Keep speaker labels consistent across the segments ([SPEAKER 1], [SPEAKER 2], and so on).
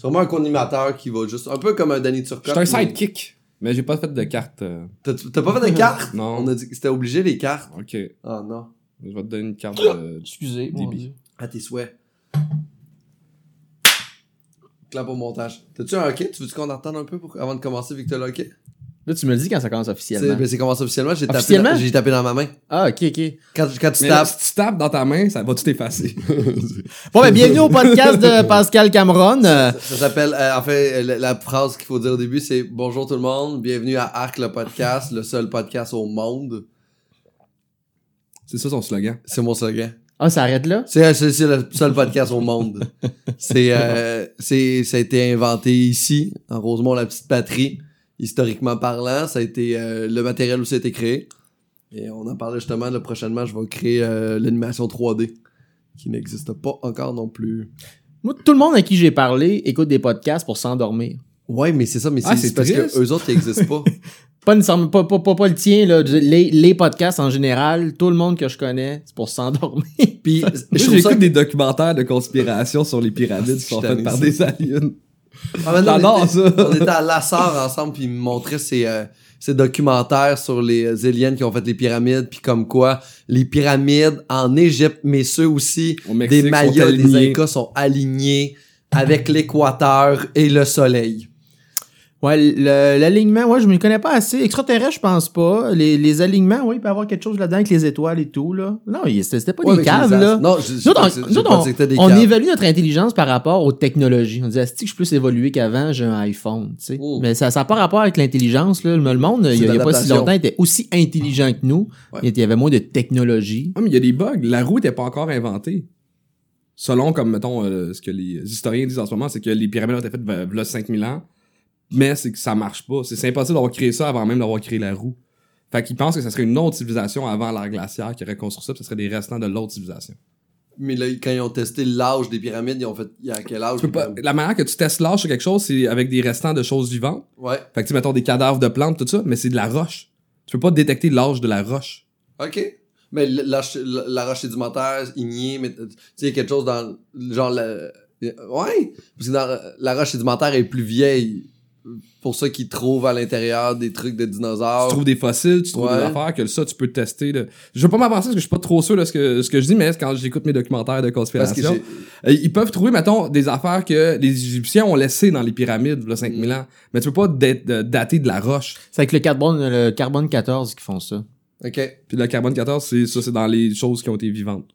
[SPEAKER 1] C'est vraiment un co-animateur qui va juste. Un peu comme un Danny Turcotte.
[SPEAKER 2] Je suis un
[SPEAKER 1] mais-
[SPEAKER 2] sidekick. Mais j'ai pas fait de carte. euh,
[SPEAKER 1] T'as pas fait de cartes?
[SPEAKER 2] Non.
[SPEAKER 1] On a dit que c'était obligé les cartes.
[SPEAKER 2] Ok.
[SPEAKER 1] Ah non.
[SPEAKER 2] Je vais te donner une carte de.
[SPEAKER 3] Excusez. mon
[SPEAKER 2] Débit.
[SPEAKER 3] Dieu.
[SPEAKER 1] À tes souhaits. Clap au montage. T'as-tu un hockey? Tu veux-tu qu'on entende un peu pour... avant de commencer vu que t'as le hockey?
[SPEAKER 3] Là, tu me le dis quand ça commence
[SPEAKER 1] C'est
[SPEAKER 3] officiellement.
[SPEAKER 1] ben, c'est commencé officiellement. J'ai tapé,
[SPEAKER 3] Officiellement?
[SPEAKER 1] dans- j'ai tapé dans ma main.
[SPEAKER 3] Ah, ok, ok.
[SPEAKER 1] Quand, quand tu
[SPEAKER 2] Mais là,
[SPEAKER 1] tapes.
[SPEAKER 2] si tu tapes dans ta main, ça va tout effacer.
[SPEAKER 3] Bon, ben, bienvenue au podcast de Pascal Cameron. Euh,
[SPEAKER 1] Ça s'appelle, euh, en fait, euh, la, la phrase qu'il faut dire au début, c'est Bonjour tout le monde, bienvenue à Arc le podcast, le seul podcast au monde.
[SPEAKER 2] C'est ça son slogan.
[SPEAKER 1] C'est mon slogan.
[SPEAKER 3] Ah, ça arrête là?
[SPEAKER 1] C'est, c'est, c'est le seul podcast au monde. C'est, euh, c'est, ça a été inventé ici, en Rosemont, la petite patrie, historiquement parlant. Ça a été, euh, le matériel où ça a été créé. Et on en parlait justement, là, prochainement, je vais créer euh, l'animation 3D, qui n'existe pas encore non plus.
[SPEAKER 3] Moi, tout le monde à qui j'ai parlé écoute des podcasts pour s'endormir.
[SPEAKER 1] Ouais, mais c'est ça, mais c'est,
[SPEAKER 2] Ah,
[SPEAKER 1] c'est parce
[SPEAKER 2] triste.
[SPEAKER 1] que eux autres, ils existent pas.
[SPEAKER 3] Pas pas, pas, pas, pas le tien, là. Les, les podcasts en général, tout le monde que je connais, c'est pour s'endormir.
[SPEAKER 1] Puis, trouve ça
[SPEAKER 2] j'écoute des documentaires de conspiration sur les pyramides qui sont faites par des aliens.
[SPEAKER 1] Ah,
[SPEAKER 2] J'adore
[SPEAKER 1] on était,
[SPEAKER 2] ça.
[SPEAKER 1] On était à Lassar ensemble, puis il me montrait ses, euh, ses documentaires sur les euh, aliens qui ont fait les pyramides, puis comme quoi les pyramides en Égypte, mais ceux aussi
[SPEAKER 2] Au Mexique,
[SPEAKER 1] des Mayas, des. Incas sont alignés avec l'équateur et le soleil.
[SPEAKER 3] Ouais, l'alignement, ouais, je me connais pas assez. Extraterrestre, je pense pas. Les, les alignements, oui, il peut y avoir quelque chose là-dedans avec les étoiles et tout, là. Non, c'était pas
[SPEAKER 1] Ouais,
[SPEAKER 3] des caves, là.
[SPEAKER 1] Non, je, je,
[SPEAKER 3] Nous,
[SPEAKER 1] pas
[SPEAKER 3] on, nous,
[SPEAKER 1] pas
[SPEAKER 3] on-
[SPEAKER 1] des
[SPEAKER 3] évalue notre intelligence par rapport aux technologies. On dit, est-ce que je suis plus évolué qu'avant, j'ai un iPhone, tu sais?
[SPEAKER 1] Oh.
[SPEAKER 3] Mais ça n'a pas rapport avec l'intelligence, là. Le monde, il y, a- il y a pas si longtemps, était aussi intelligent que nous.
[SPEAKER 1] Ouais.
[SPEAKER 3] Il y avait moins de technologie.
[SPEAKER 2] Ah, mais il y a des bugs. La roue n'était pas encore inventée. Selon, comme, mettons, euh, ce que les historiens disent en ce moment, c'est que les pyramides ont été faites il y a 5000 ans, mais c'est que ça marche pas. C'est impossible d'avoir créé ça avant même d'avoir créé la roue. Fait qu'ils pensent que ça serait une autre civilisation avant l'ère glaciaire qui aurait construit ça, puis ce serait des restants de l'autre civilisation.
[SPEAKER 1] Mais là, quand ils ont testé l'âge des pyramides, ils ont fait, il y a quel âge?
[SPEAKER 2] Pas, la manière que tu testes l'âge sur quelque chose, c'est avec des restants de choses vivantes.
[SPEAKER 1] Ouais.
[SPEAKER 2] Fait que tu mettons des cadavres de plantes, tout ça, mais c'est de la roche. Tu peux pas détecter l'âge de la roche.
[SPEAKER 1] OK. Mais la, la, la roche sédimentaire, ignée, mais tu sais, il y a quelque chose dans genre la, ouais, parce que dans, la roche sédimentaire est plus vieille. Pour ça qu'ils trouvent à l'intérieur des trucs de dinosaures.
[SPEAKER 2] Tu trouves des fossiles, tu trouves
[SPEAKER 1] Ouais.
[SPEAKER 2] des affaires que ça tu peux tester. Là. Je veux pas m'avancer parce que je suis pas trop sûr de ce que, ce que je dis, mais quand j'écoute mes documentaires de conspiration, euh, ils peuvent trouver, mettons, des affaires que les Égyptiens ont laissées dans les pyramides, là, 5000 ans. Mais tu peux pas dater de la roche.
[SPEAKER 3] C'est avec le carbone, le carbone 14 qui font ça.
[SPEAKER 1] OK.
[SPEAKER 2] Puis le carbone 14, c'est ça, c'est dans les choses qui ont été vivantes.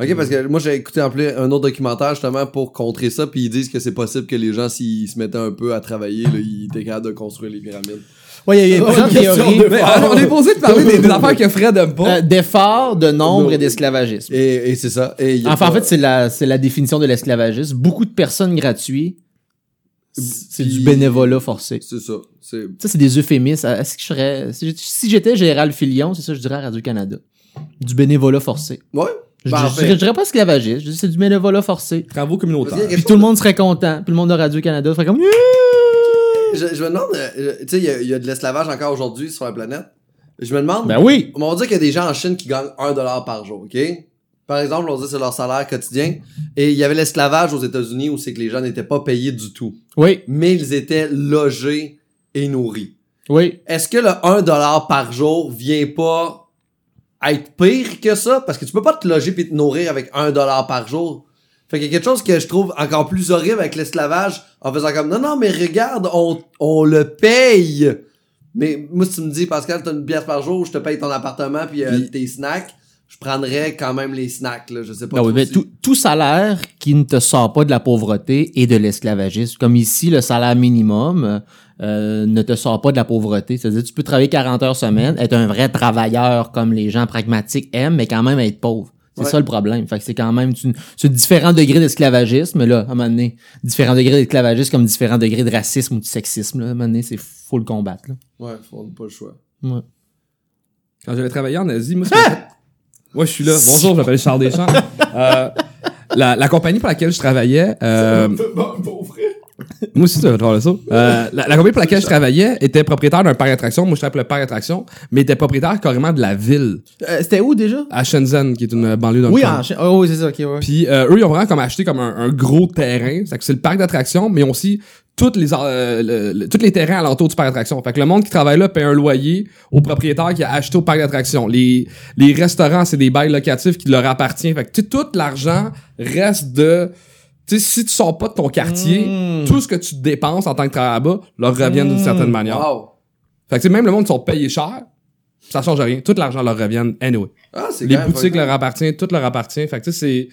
[SPEAKER 1] OK, parce que moi, j'ai écouté en plus un autre documentaire justement pour contrer ça, puis ils disent que c'est possible que les gens, s'ils se mettaient un peu à travailler, là, ils étaient capables de construire les pyramides.
[SPEAKER 3] Ouais, il y a, y.
[SPEAKER 2] Mais, alors, on est posé de parler des, des affaires que Fred aime pas.
[SPEAKER 3] Euh, D'efforts, de nombre et d'esclavagisme.
[SPEAKER 1] Et, et c'est ça. Et il y a
[SPEAKER 3] Enfin, en fait, c'est la, c'est la définition de l'esclavagisme. Beaucoup de personnes gratuites, c'est du bénévolat forcé.
[SPEAKER 1] C'est ça. C'est
[SPEAKER 3] Ça, c'est des euphémismes. Est-ce que je serais, si j'étais- si j'étais Gérald Filion, c'est ça que je dirais à Radio-Canada. Du bénévolat forcé.
[SPEAKER 1] Ouais.
[SPEAKER 3] Je,
[SPEAKER 1] Ben, en
[SPEAKER 3] je- je- je dirais pas esclavagiste, je dis c'est du bénévolat forcé.
[SPEAKER 2] Travaux communautaires.
[SPEAKER 3] Puis tout le monde serait content. Puis le monde de Radio-Canada ferait comme...
[SPEAKER 1] Je, je me demande, euh, tu sais, il y a- il y, a de l'esclavage encore aujourd'hui sur la planète. Je me demande,
[SPEAKER 3] Ben oui!
[SPEAKER 1] on va dire qu'il y a des gens en Chine qui gagnent 1$ par jour, OK? Par exemple, on va dire que c'est leur salaire quotidien. Et il y avait l'esclavage aux États-Unis où c'est que les gens n'étaient pas payés du tout.
[SPEAKER 3] Oui,
[SPEAKER 1] Mais ils étaient logés et nourris.
[SPEAKER 3] oui.
[SPEAKER 1] Est-ce que le 1$ par jour vient pas être pire que ça? Parce que tu peux pas te loger puis te nourrir avec 1$ par jour. Fait qu'il y a quelque chose que je trouve encore plus horrible avec l'esclavage en faisant comme non, non, mais regarde, on, on le paye. Mais moi, si tu me dis, Pascal, t'as une pièce par jour, je te paye ton appartement puis, euh,
[SPEAKER 2] Puis-
[SPEAKER 1] tes snacks, je prendrais quand même les snacks, là. Je sais pas.
[SPEAKER 3] Non, oui,
[SPEAKER 1] toi
[SPEAKER 3] mais tout, tout salaire qui ne te sort pas de la pauvreté et de l'esclavagisme, comme ici, le salaire minimum euh, ne te sort pas de la pauvreté. C'est-à-dire, tu peux travailler 40 heures semaine, être un vrai travailleur comme les gens pragmatiques aiment, mais quand même être pauvre. C'est
[SPEAKER 1] Ouais.
[SPEAKER 3] ça le problème. Fait que c'est quand même c'est différents degrés d'esclavagisme, là, à un moment donné, différents degrés d'esclavagisme comme différents degrés de racisme ou de sexisme. Là, à un moment donné, c'est faut le combattre. Là.
[SPEAKER 1] Ouais, n'a pas le choix.
[SPEAKER 3] Ouais.
[SPEAKER 2] Quand j'avais travaillé en Asie, moi, Ouais, je suis là. Bonjour, je m'appelle Charles Deschamps. Euh, la, la compagnie pour laquelle je travaillais, euh. Moi aussi, ça va faire ça. Euh, la, la compagnie pour laquelle je travaillais était propriétaire d'un parc d'attractions. Moi, je travaillais pour le parc d'attractions, mais était propriétaire carrément de la ville,
[SPEAKER 3] Euh, C'était où déjà?
[SPEAKER 2] à Shenzhen, qui est une banlieue dans
[SPEAKER 3] Oui,
[SPEAKER 2] le
[SPEAKER 3] en
[SPEAKER 2] coin.
[SPEAKER 3] Chine. Oh, oui, c'est ça, ok, ouais.
[SPEAKER 2] Puis euh, eux, ils ont vraiment comme acheté comme un, un gros terrain. C'est que c'est le parc d'attractions, mais ils ont aussi toutes les, euh, le- le- tous les terrains alentours du parc d'attractions. Fait que le monde qui travaille là paye un loyer au propriétaire qui a acheté au parc d'attractions. Les, les restaurants, c'est des bails locatifs qui leur appartiennent. Fait que tout l'argent reste de... Tu sais, si tu sors pas de ton quartier,
[SPEAKER 3] Mm.
[SPEAKER 2] tout ce que tu dépenses en tant que travailleur là-bas leur revient d'une
[SPEAKER 3] Mm.
[SPEAKER 2] certaine manière.
[SPEAKER 1] Wow.
[SPEAKER 2] Fait que même le monde qui sont payés cher, ça change rien. Tout l'argent leur revient anyway.
[SPEAKER 1] Ah, c'est
[SPEAKER 2] Les boutiques leur appartiennent, tout leur appartient. Fait que tu sais, c'est...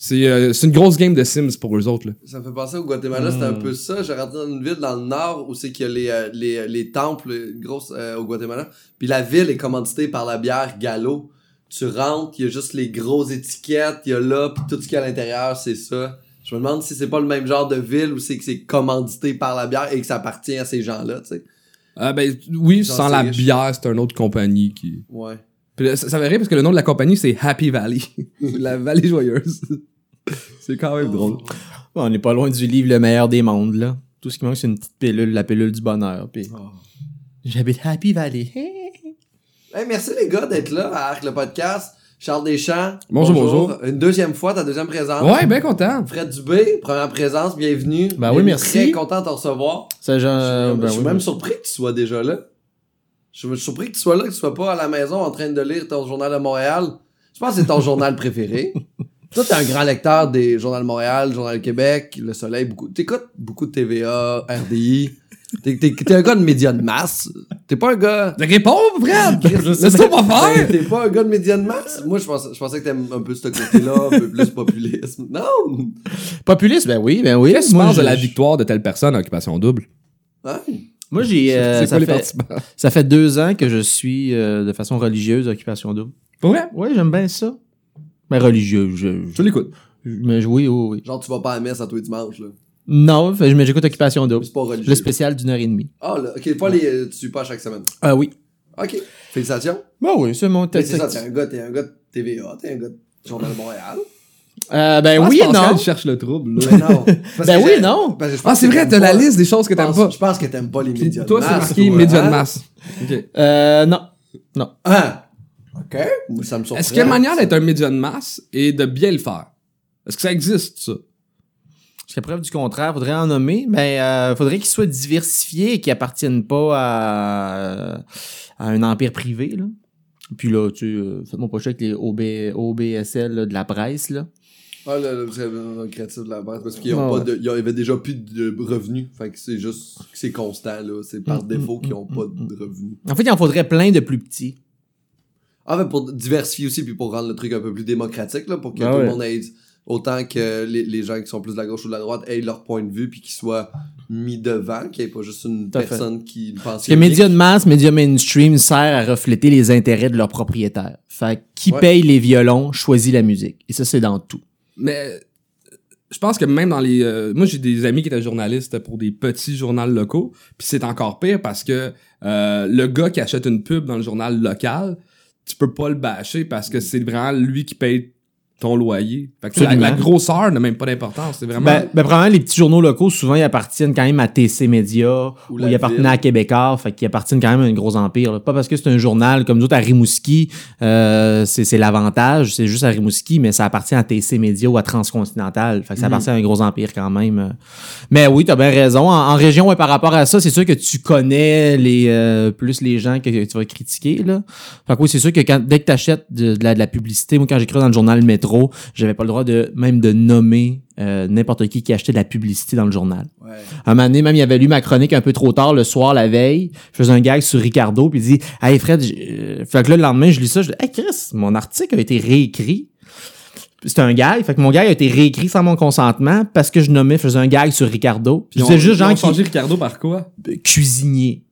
[SPEAKER 2] C'est euh, c'est une grosse game de Sims pour eux autres. Là.
[SPEAKER 1] Ça me fait penser au Guatemala, c'était un
[SPEAKER 3] Hmm.
[SPEAKER 1] peu ça. J'ai rentré dans une ville dans le nord où c'est qu'il y a les, euh, les, les temples euh, grosses euh, au Guatemala. Puis la ville est commanditée par la bière Gallo. Tu rentres, il y a juste les grosses étiquettes, il y a là, puis tout ce qu'il y a à l'intérieur, c'est ça. Je me demande si c'est pas le même genre de ville où c'est que c'est commandité par la bière et que ça appartient à ces gens-là, tu sais.
[SPEAKER 2] Euh, ben oui, sans la
[SPEAKER 1] riche.
[SPEAKER 2] bière, c'est une autre compagnie qui...
[SPEAKER 1] Ouais.
[SPEAKER 2] Puis ça, ça rire parce que le nom de la compagnie, c'est Happy Valley. la vallée joyeuse. c'est quand même drôle.
[SPEAKER 3] Bon, on n'est pas loin du livre Le meilleur des mondes, là. Tout ce qui manque, c'est une petite pilule, la pilule du bonheur. Puis j'habite Happy Valley.
[SPEAKER 1] Hey, merci les gars d'être là à Arc le podcast. Charles Deschamps.
[SPEAKER 2] Bonjour, bonjour.
[SPEAKER 1] Une deuxième fois, ta deuxième présence.
[SPEAKER 2] Ouais, ben content.
[SPEAKER 1] Fred Dubé, première présence, bienvenue.
[SPEAKER 3] Ben oui,
[SPEAKER 1] Bienvenue,
[SPEAKER 3] merci.
[SPEAKER 1] Très content de te recevoir.
[SPEAKER 3] Ça, genre,
[SPEAKER 1] je
[SPEAKER 3] ben
[SPEAKER 1] je suis
[SPEAKER 3] oui,
[SPEAKER 1] même
[SPEAKER 3] ben-
[SPEAKER 1] surpris que tu sois déjà là. Je suis surpris que tu sois là, que tu sois pas à la maison en train de lire ton journal de Montréal. Je pense que c'est ton journal préféré. Toi, t'es un grand lecteur des Journal de Montréal, Journal de Québec, Le Soleil, beaucoup. T'écoutes beaucoup de TVA, RDI. T'es, t'es, t'es un gars de médias de masse. T'es pas un gars.
[SPEAKER 2] Réponds, Fred! Laisse-toi pas
[SPEAKER 1] Ben,
[SPEAKER 2] faire!
[SPEAKER 1] T'es pas un gars de médias de masse. Moi, je pensais, je pensais que t'aimes un peu ce côté-là, un peu plus populisme. Non!
[SPEAKER 3] Populiste, ben oui, ben oui.
[SPEAKER 2] Qu'est-ce que tu penses de la victoire de telle personne à Occupation Double?
[SPEAKER 1] Hein?
[SPEAKER 3] Moi, j'ai. euh, ça, fait, ça fait deux ans que je suis euh, de façon religieuse Occupation Double.
[SPEAKER 2] Pour vrai?
[SPEAKER 3] Oui, j'aime bien ça. Mais religieux, je,
[SPEAKER 2] Je l'écoute.
[SPEAKER 3] je- mais oui, oui, oui.
[SPEAKER 1] Genre, tu vas pas à la messe à tous les dimanches, là.
[SPEAKER 3] Non, fait, mais j'écoute Occupation Double.
[SPEAKER 1] C'est pas religieux.
[SPEAKER 3] Le spécial d'une heure et demie.
[SPEAKER 1] Ah, là, ok, pas les, euh, tu suis pas chaque semaine.
[SPEAKER 3] Ah oui.
[SPEAKER 1] Ok. Félicitations.
[SPEAKER 3] Ben oui, c'est mon texte.
[SPEAKER 1] c'est ça, t'es un gars, t'es un gars de TVA, t'es un gars de Journal de Montréal.
[SPEAKER 3] Euh, ben
[SPEAKER 2] Ah,
[SPEAKER 3] oui
[SPEAKER 2] Pascal
[SPEAKER 3] non.
[SPEAKER 2] le trouble. là.
[SPEAKER 1] Mais non.
[SPEAKER 3] Ben
[SPEAKER 1] que
[SPEAKER 3] oui, non.
[SPEAKER 1] que je
[SPEAKER 2] Ah, c'est
[SPEAKER 1] que
[SPEAKER 2] vrai, t'as la liste des choses que t'aimes pas.
[SPEAKER 1] Je pense que t'aimes pas les médias de
[SPEAKER 2] toi, c'est
[SPEAKER 1] masse.
[SPEAKER 2] marqué médias de
[SPEAKER 1] hein?
[SPEAKER 2] masse.
[SPEAKER 3] Euh, non. Non.
[SPEAKER 1] Ah. Ok. Ça me surprend.
[SPEAKER 2] Est-ce qu'il y a une manière d'être un média de masse et de bien le faire? Est-ce que ça existe, ça?
[SPEAKER 3] Jusqu'à preuve du contraire, faudrait en nommer, mais euh, faudrait qu'il soit diversifié et qu'il appartienne pas à, à un empire privé. Là. Puis là, tu euh, faites-moi pas chier avec les OB, OBSL là, de la presse. Là.
[SPEAKER 1] Ah, le, le, le- créatif de la base, parce qu'ils ont
[SPEAKER 3] Ah
[SPEAKER 1] pas de, ils avaient déjà plus de revenus. Fait que c'est juste, c'est constant, là. C'est par
[SPEAKER 3] Mm,
[SPEAKER 1] défaut
[SPEAKER 3] mm,
[SPEAKER 1] qu'ils ont
[SPEAKER 3] mm,
[SPEAKER 1] pas de revenus.
[SPEAKER 3] En fait, il en faudrait plein de plus petits.
[SPEAKER 1] En fait, pour diversifier aussi, puis pour rendre le truc un peu plus démocratique, là, pour que
[SPEAKER 3] Ah
[SPEAKER 1] tout
[SPEAKER 3] ouais.
[SPEAKER 1] le monde ait autant que les, les gens qui sont plus de la gauche ou de la droite aient leur point de vue, puis qu'ils soient mis devant, qu'il n'y ait pas juste une
[SPEAKER 3] Tout à fait.
[SPEAKER 1] personne qui pense
[SPEAKER 3] Parce que médias de masse, médias mainstream sert à refléter les intérêts de leurs propriétaires. Fait que qui
[SPEAKER 1] Ouais.
[SPEAKER 3] paye les violons choisit la musique. Et ça, c'est dans tout.
[SPEAKER 2] Mais je pense que même dans les... euh, moi, j'ai des amis qui étaient journalistes pour des petits journaux locaux, puis c'est encore pire parce que euh, le gars qui achète une pub dans le journal local, tu peux pas le bâcher parce que c'est vraiment lui qui paye ton loyer. Fait que la, grosseur n'a même pas d'importance. C'est vraiment...
[SPEAKER 3] Ben, ben, probablement, les petits journaux locaux, souvent, ils appartiennent quand même à TC Média,
[SPEAKER 1] Ou
[SPEAKER 3] ils appartenaient à Québécois, fait qu'ils appartiennent quand même à un gros empire. là. Pas parce que c'est un journal comme nous autres à Rimouski, euh, c'est l'avantage, c'est juste à Rimouski, mais ça appartient à TC Média ou à Transcontinental. Fait que ça
[SPEAKER 1] Mhm.
[SPEAKER 3] appartient à un gros empire quand même. Mais oui, t'as bien raison. En, en région, ouais, par rapport à ça, c'est sûr que tu connais les euh, plus les gens que, tu vas critiquer. Là. Fait que oui, c'est sûr que quand, dès que tu achètes de, de la, de la publicité, moi quand j'écris dans le journal Métro, j'avais pas le droit de même de nommer euh, n'importe qui qui achetait de la publicité dans le journal.
[SPEAKER 1] Ouais.
[SPEAKER 3] Un moment donné, même, il avait lu ma chronique un peu trop tard le soir, la veille. Je faisais un gag sur Ricardo, puis il dit « Hey Fred, euh, fait que là, le lendemain, je lis ça, je dis « Hey Chris, mon article a été réécrit. » C'était un gag, fait que mon gag a été réécrit sans mon consentement parce que je nommais, je faisais un gag sur Ricardo. Puis
[SPEAKER 2] Ils ont-
[SPEAKER 3] c'est juste
[SPEAKER 2] ils ont
[SPEAKER 3] genre qui
[SPEAKER 2] changé Ricardo par quoi?
[SPEAKER 3] cuisinier.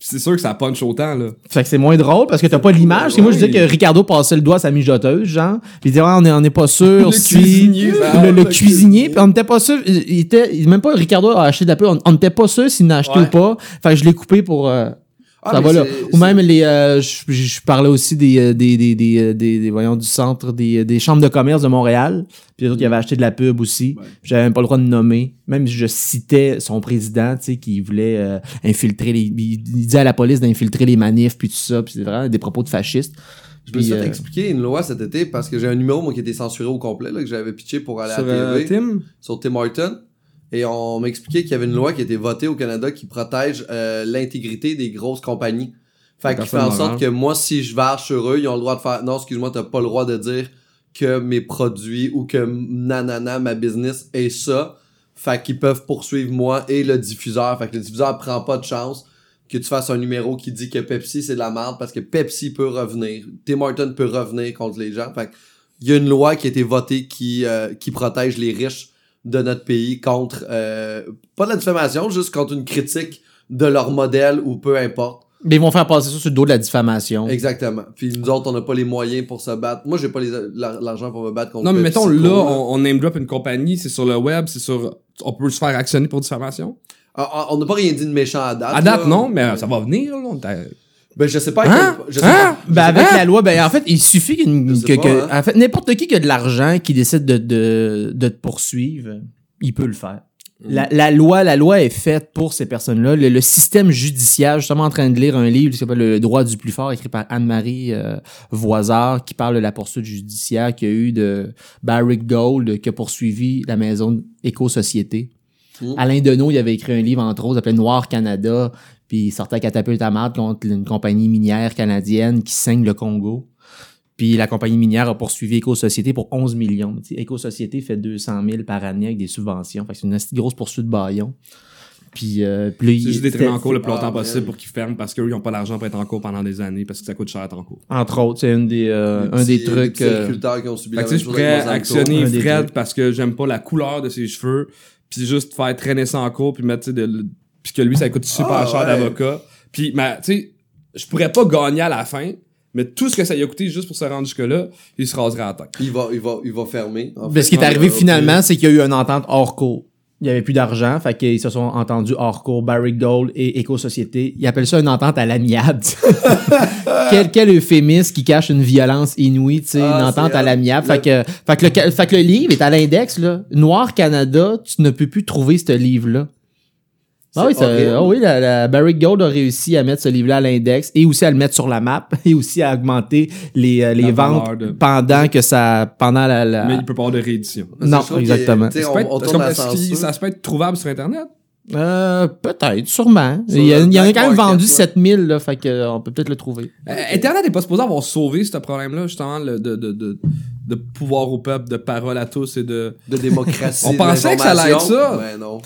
[SPEAKER 2] C'est sûr que ça punch autant, là.
[SPEAKER 3] Fait que c'est moins drôle parce que t'as pas l'image. Que moi, je disais que Ricardo passait le doigt à sa mijoteuse, genre. Puis il disait, ouais, on est, on est pas sûr
[SPEAKER 2] Le
[SPEAKER 3] si.
[SPEAKER 2] cuisinier, ça.
[SPEAKER 3] le, le
[SPEAKER 1] le
[SPEAKER 3] cuisinier, puis on n'était pas sûr. Il était, même pas Ricardo a acheté de la pub. On n'était pas sûr s'il n'a acheté
[SPEAKER 1] Ouais.
[SPEAKER 3] ou pas. Fait que je l'ai coupé pour. euh,
[SPEAKER 1] Ah,
[SPEAKER 3] ça va là. Ou même les, euh, je, je- parlais aussi des, euh, des, des, des, euh, des, des- voyons, du centre des, des chambres de commerce de Montréal. Puis les autres qui avaient acheté de la pub aussi.
[SPEAKER 1] Ouais.
[SPEAKER 3] J'avais même pas le droit de nommer. Même je citais son président, tu sais, qui voulait euh, infiltrer les, il, disait à la police d'infiltrer les manifs puis tout ça. Puis c'est vraiment des propos de fascistes.
[SPEAKER 1] Je me suis fait
[SPEAKER 3] euh,
[SPEAKER 1] expliquer une loi cet été parce que j'ai un numéro moi qui était censuré au complet là, que j'avais pitché pour aller
[SPEAKER 2] Sur
[SPEAKER 1] à la
[SPEAKER 2] euh,
[SPEAKER 1] TV
[SPEAKER 2] Tim?
[SPEAKER 1] sur Tim Horton et on m'expliquait qu'il y avait une loi qui a été votée au Canada qui protège euh, l'intégrité des grosses compagnies. Fait qu'il fait en sorte que moi si je varge sur eux, ils ont le droit de faire non, excuse-moi, t'as pas le droit de dire que mes produits ou que nanana ma business est ça. Fait qu'ils peuvent poursuivre moi et le diffuseur. Fait que le diffuseur prend pas de chance que tu fasses un numéro qui dit que Pepsi c'est de la merde parce que Pepsi peut revenir. Tim Horton peut revenir contre les gens. Fait que il y a une loi qui a été votée qui, euh, qui protège les riches de notre pays contre euh, pas de la diffamation, juste contre une critique de leur modèle ou peu importe.
[SPEAKER 3] Mais ils vont faire passer ça sur le dos de la diffamation.
[SPEAKER 1] Exactement. Puis nous autres, on n'a pas les moyens pour se battre. Moi, j'ai pas l'argent pour me battre contre
[SPEAKER 2] Non, mais mettons, là, on, on name drop une compagnie, c'est sur le web, c'est sur. On peut se faire actionner pour diffamation?
[SPEAKER 1] Ah, ah, On n'a pas rien dit de méchant à date.
[SPEAKER 2] À date,
[SPEAKER 1] là.
[SPEAKER 2] non, mais ça va venir, là.
[SPEAKER 1] Ben, je sais pas.
[SPEAKER 2] Hein?
[SPEAKER 1] quel- je sais
[SPEAKER 2] Hein?
[SPEAKER 1] pas- je
[SPEAKER 3] Ben
[SPEAKER 1] sais
[SPEAKER 3] avec
[SPEAKER 1] pas.
[SPEAKER 3] la loi, ben en fait, il suffit qu'une- que,
[SPEAKER 1] pas,
[SPEAKER 3] que-
[SPEAKER 1] hein.
[SPEAKER 3] en fait, n'importe qui qui a de l'argent qui décide de, de, de te poursuivre, il peut le faire.
[SPEAKER 1] Mm.
[SPEAKER 3] La, la loi, la loi est faite pour ces personnes-là. Le, le système judiciaire, je suis justement en train de lire un livre qui s'appelle Le droit du plus fort, écrit par Anne-Marie euh, Voisard, qui parle de la poursuite judiciaire qu'il y a eu de Barrick Gold, qui a poursuivi la maison Éco-Société.
[SPEAKER 1] Mm.
[SPEAKER 3] Alain Deneau, il avait écrit un livre, entre autres, s'appelait Noir Canada, puis il sortait à catapulte à marde contre une compagnie minière canadienne qui saigne le Congo. Puis la compagnie minière a poursuivi Éco-Société pour 11 millions. Éco-Société fait 200 000 par année avec des subventions. Fait que c'est une assez grosse poursuite de baillon. Puis, euh, puis
[SPEAKER 2] C'est juste des traîner en cours le plus
[SPEAKER 1] Ah,
[SPEAKER 2] longtemps possible
[SPEAKER 1] man.
[SPEAKER 2] pour qu'ils ferment parce qu'eux, ils ont pas l'argent pour être en cours pendant des années parce que ça coûte cher être en cours.
[SPEAKER 3] entre autres, c'est une des, euh,
[SPEAKER 1] Les
[SPEAKER 3] un des trucs.
[SPEAKER 1] les
[SPEAKER 3] euh,
[SPEAKER 1] agriculteurs qui ont subi
[SPEAKER 2] Fait
[SPEAKER 1] la même
[SPEAKER 2] je pourrais actionner
[SPEAKER 3] Un des
[SPEAKER 2] Fred parce que j'aime pas la couleur de ses cheveux, puis juste faire traîner ça en cours, puis mettre, tu sais, de puis que lui, ça coûte super
[SPEAKER 1] Ah,
[SPEAKER 2] cher
[SPEAKER 1] ouais.
[SPEAKER 2] d'avocat. Puis, mais, tu sais, je pourrais pas gagner à la fin, mais tout ce que ça lui a coûté juste pour se rendre jusque-là, il se raserait à la tête.
[SPEAKER 1] Il va, il va, il va fermer. en
[SPEAKER 3] Ben,
[SPEAKER 1] fait.
[SPEAKER 3] ce qui est
[SPEAKER 1] Ouais,
[SPEAKER 3] arrivé finalement, c'est qu'il y a eu une entente hors cours. Il y avait plus d'argent, fait qu'ils se sont entendus hors cours, Barrick Gold et Éco-Société. Ils appellent ça une entente à l'amiable. quel, quel euphémisme qui cache une violence inouïe, tu sais,
[SPEAKER 1] Ah,
[SPEAKER 3] une entente à l'amiable.
[SPEAKER 1] Le-
[SPEAKER 3] Fait que, fait, que le, fait que le livre est à l'index, là. Noir Canada, tu ne peux plus trouver ce livre-là. Ah oui, ça- ah oui la, la Barrick Gold a réussi à mettre ce livre-là à l'index et aussi à le mettre sur la map et aussi à augmenter les, euh, les ventes
[SPEAKER 2] de-
[SPEAKER 3] pendant que ça, pendant la, la-
[SPEAKER 2] Mais il peut pas avoir de réédition.
[SPEAKER 3] Non, exactement.
[SPEAKER 2] Ça peut être- qu'on- ça peut trouvable sur Internet?
[SPEAKER 3] Euh, peut-être, sûrement.
[SPEAKER 1] Sur
[SPEAKER 3] Il y, en a quand même vendu
[SPEAKER 1] là.
[SPEAKER 3] 7000, là, fait que, euh, on peut peut-être le trouver.
[SPEAKER 2] Euh, Internet est pas supposé avoir sauvé ce problème-là, justement, le- de, de, de, de pouvoir au peuple, de parole à tous et de...
[SPEAKER 1] de démocratie.
[SPEAKER 2] On pensait que ça allait être ça.
[SPEAKER 1] Ouais, non.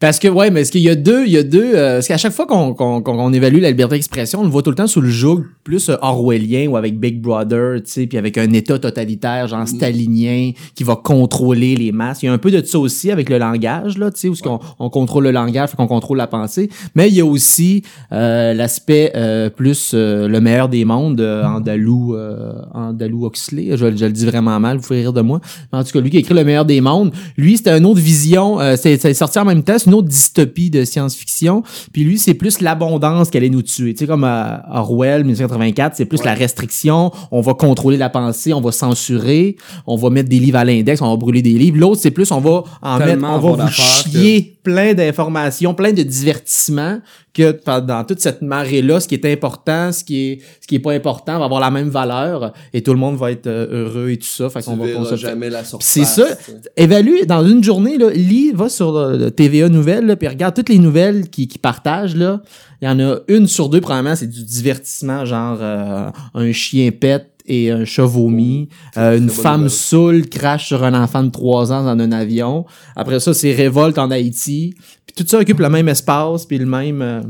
[SPEAKER 3] Parce que, ouais, mais est-ce qu'il y a deux, il y a deux, euh, parce qu'à chaque fois qu'on, qu'on, qu'on- qu'on évalue la liberté d'expression, on le voit tout le temps sous le joug plus euh, orwellien ou avec Big Brother, tu sais, puis avec un état totalitaire, genre stalinien, qui va contrôler les masses. Il y a un peu de ça aussi avec le langage, là, tu sais, où ce qu'on on contrôle le langage, fait qu'on contrôle la pensée. Mais il y a aussi euh, l'aspect euh, plus euh, le meilleur des mondes, euh, Andalou, euh, Andalou Huxley, je, je le dis vraiment mal, vous ferez rire de moi. En tout cas, lui qui a écrit le meilleur des mondes, lui, c'était une autre vision, euh, c'est c'est sorti en même temps, c'est une autre dystopie de science-fiction. Puis lui, c'est plus l'abondance qui allait nous tuer. Tu sais, comme à Orwell, 1984, c'est plus la restriction, on va contrôler la pensée, on va censurer, on va mettre des livres à l'index, on va brûler des livres. L'autre, c'est plus on va en
[SPEAKER 2] Tellement
[SPEAKER 3] mettre, on va vous
[SPEAKER 2] que-
[SPEAKER 3] chier plein d'informations, plein de divertissements que dans toute cette marée-là, ce qui est important, ce qui est, ce qui est pas important va avoir la même valeur et tout le monde va être euh, heureux et tout ça. Fait qu'on va consommer.
[SPEAKER 1] jamais la surface.
[SPEAKER 3] C'est ça. Évalue dans une journée, là, lis, va sur le, le TVA Nouvelles, là, puis regarde toutes les nouvelles qui, qui partagent. Là. Il y en a une sur deux, probablement, c'est du divertissement, genre euh, un chien pète et un chat vomi. Euh, une femme
[SPEAKER 1] nouvelle.
[SPEAKER 3] saoule crache sur un enfant de 3 ans dans un avion. Après ça, c'est révolte en Haïti. Puis tout ça occupe le même espace, puis le même... euh,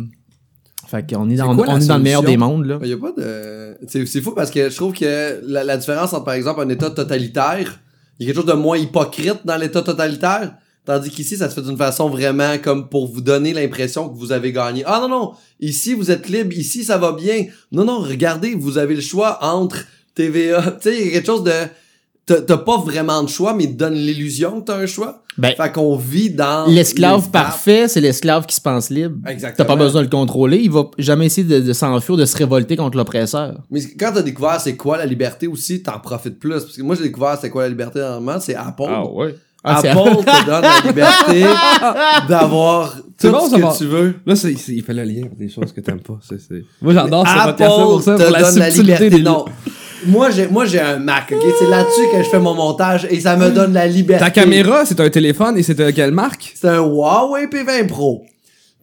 [SPEAKER 3] Fait qu'on est dans,
[SPEAKER 2] quoi
[SPEAKER 3] on est dans le meilleur des mondes, là.
[SPEAKER 1] Il y a pas de. C'est c'est fou parce que je trouve que la, la différence entre, par exemple, un État totalitaire, il y a quelque chose de moins hypocrite dans l'État totalitaire. Tandis qu'ici, ça se fait d'une façon vraiment comme pour vous donner l'impression que vous avez gagné. Ah non, non, ici vous êtes libre, ici ça va bien. Non, non, regardez, vous avez le choix entre TVA. Tu sais, il y a quelque chose de. T'as pas vraiment de choix, mais il te donne l'illusion que t'as un choix.
[SPEAKER 3] Ben,
[SPEAKER 1] Fait qu'on vit dans...
[SPEAKER 3] l'esclave
[SPEAKER 1] les
[SPEAKER 3] parfait, c'est l'esclave qui se pense libre.
[SPEAKER 1] Exactement.
[SPEAKER 3] T'as pas besoin de le contrôler, il va jamais essayer de, de s'enfuir, de se révolter contre l'oppresseur.
[SPEAKER 1] Mais quand t'as découvert c'est quoi la liberté aussi, t'en profites plus. Parce que moi, j'ai découvert c'est quoi la liberté normalement, c'est Apple.
[SPEAKER 2] ouais.
[SPEAKER 3] Ah, c'est-
[SPEAKER 1] Apple te donne la liberté d'avoir tout
[SPEAKER 2] C'est bon,
[SPEAKER 1] ce que
[SPEAKER 2] va.
[SPEAKER 1] tu veux.
[SPEAKER 2] Là, c'est, c'est- il fait le lien avec des choses que t'aimes pas. C'est, c'est... Moi, j'adore ce podcast pour ça, pour la
[SPEAKER 1] donne la
[SPEAKER 2] subtilité
[SPEAKER 1] liberté.
[SPEAKER 2] des
[SPEAKER 1] Non. Moi, j'ai, moi, j'ai un Mac, ok? C'est là-dessus que je fais mon montage et ça me donne la liberté.
[SPEAKER 2] Ta caméra, c'est un téléphone et c'est de quelle marque?
[SPEAKER 1] C'est un Huawei P20 Pro.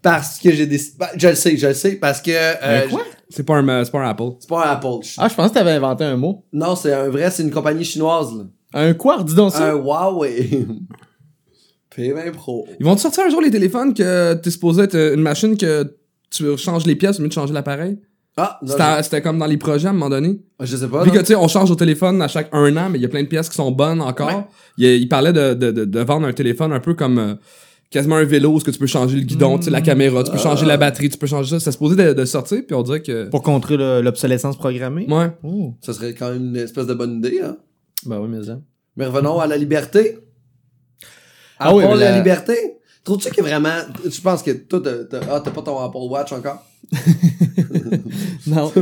[SPEAKER 1] Parce que j'ai décidé, ben, je le sais, je le sais, parce que, euh,
[SPEAKER 3] quoi?
[SPEAKER 2] C'est pas un, euh, c'est pas un Apple.
[SPEAKER 1] c'est pas un Apple.
[SPEAKER 3] Ah, je pensais que t'avais inventé un mot.
[SPEAKER 1] Non, c'est un vrai, c'est une compagnie chinoise, là.
[SPEAKER 3] Un quoi? Dis donc ça.
[SPEAKER 1] Un Huawei. P20 Pro.
[SPEAKER 2] Ils vont te sortir un jour les téléphones que t'es supposé être une machine que tu changes les pièces au lieu de changer l'appareil?
[SPEAKER 1] Ah, non,
[SPEAKER 2] C'était, c'était comme dans les projets à un moment donné.
[SPEAKER 1] je, je sais pas. Non.
[SPEAKER 2] que, tu sais, on change au téléphone à chaque un an, mais il y a plein de pièces qui sont bonnes encore.
[SPEAKER 1] Ouais.
[SPEAKER 2] Il, il parlait de, de, de, de vendre un téléphone un peu comme euh, quasiment un vélo, où ce que tu peux changer le guidon, tu sais, la caméra, tu peux changer la batterie, tu peux changer ça. C'était supposé de, de sortir, puis on dirait que...
[SPEAKER 3] Pour contrer le- l'obsolescence programmée?
[SPEAKER 2] Ouais.
[SPEAKER 1] Ça serait quand même une espèce de bonne idée, hein.
[SPEAKER 3] Ben oui, mais ça.
[SPEAKER 1] Mais revenons à la liberté.
[SPEAKER 3] Ah oui, mais
[SPEAKER 1] la...
[SPEAKER 3] la-
[SPEAKER 1] liberté. Trouves-tu que vraiment. Je pense que toi, t'as, t'as- ah, t'as pas ton Apple Watch encore?
[SPEAKER 3] Non.
[SPEAKER 1] ça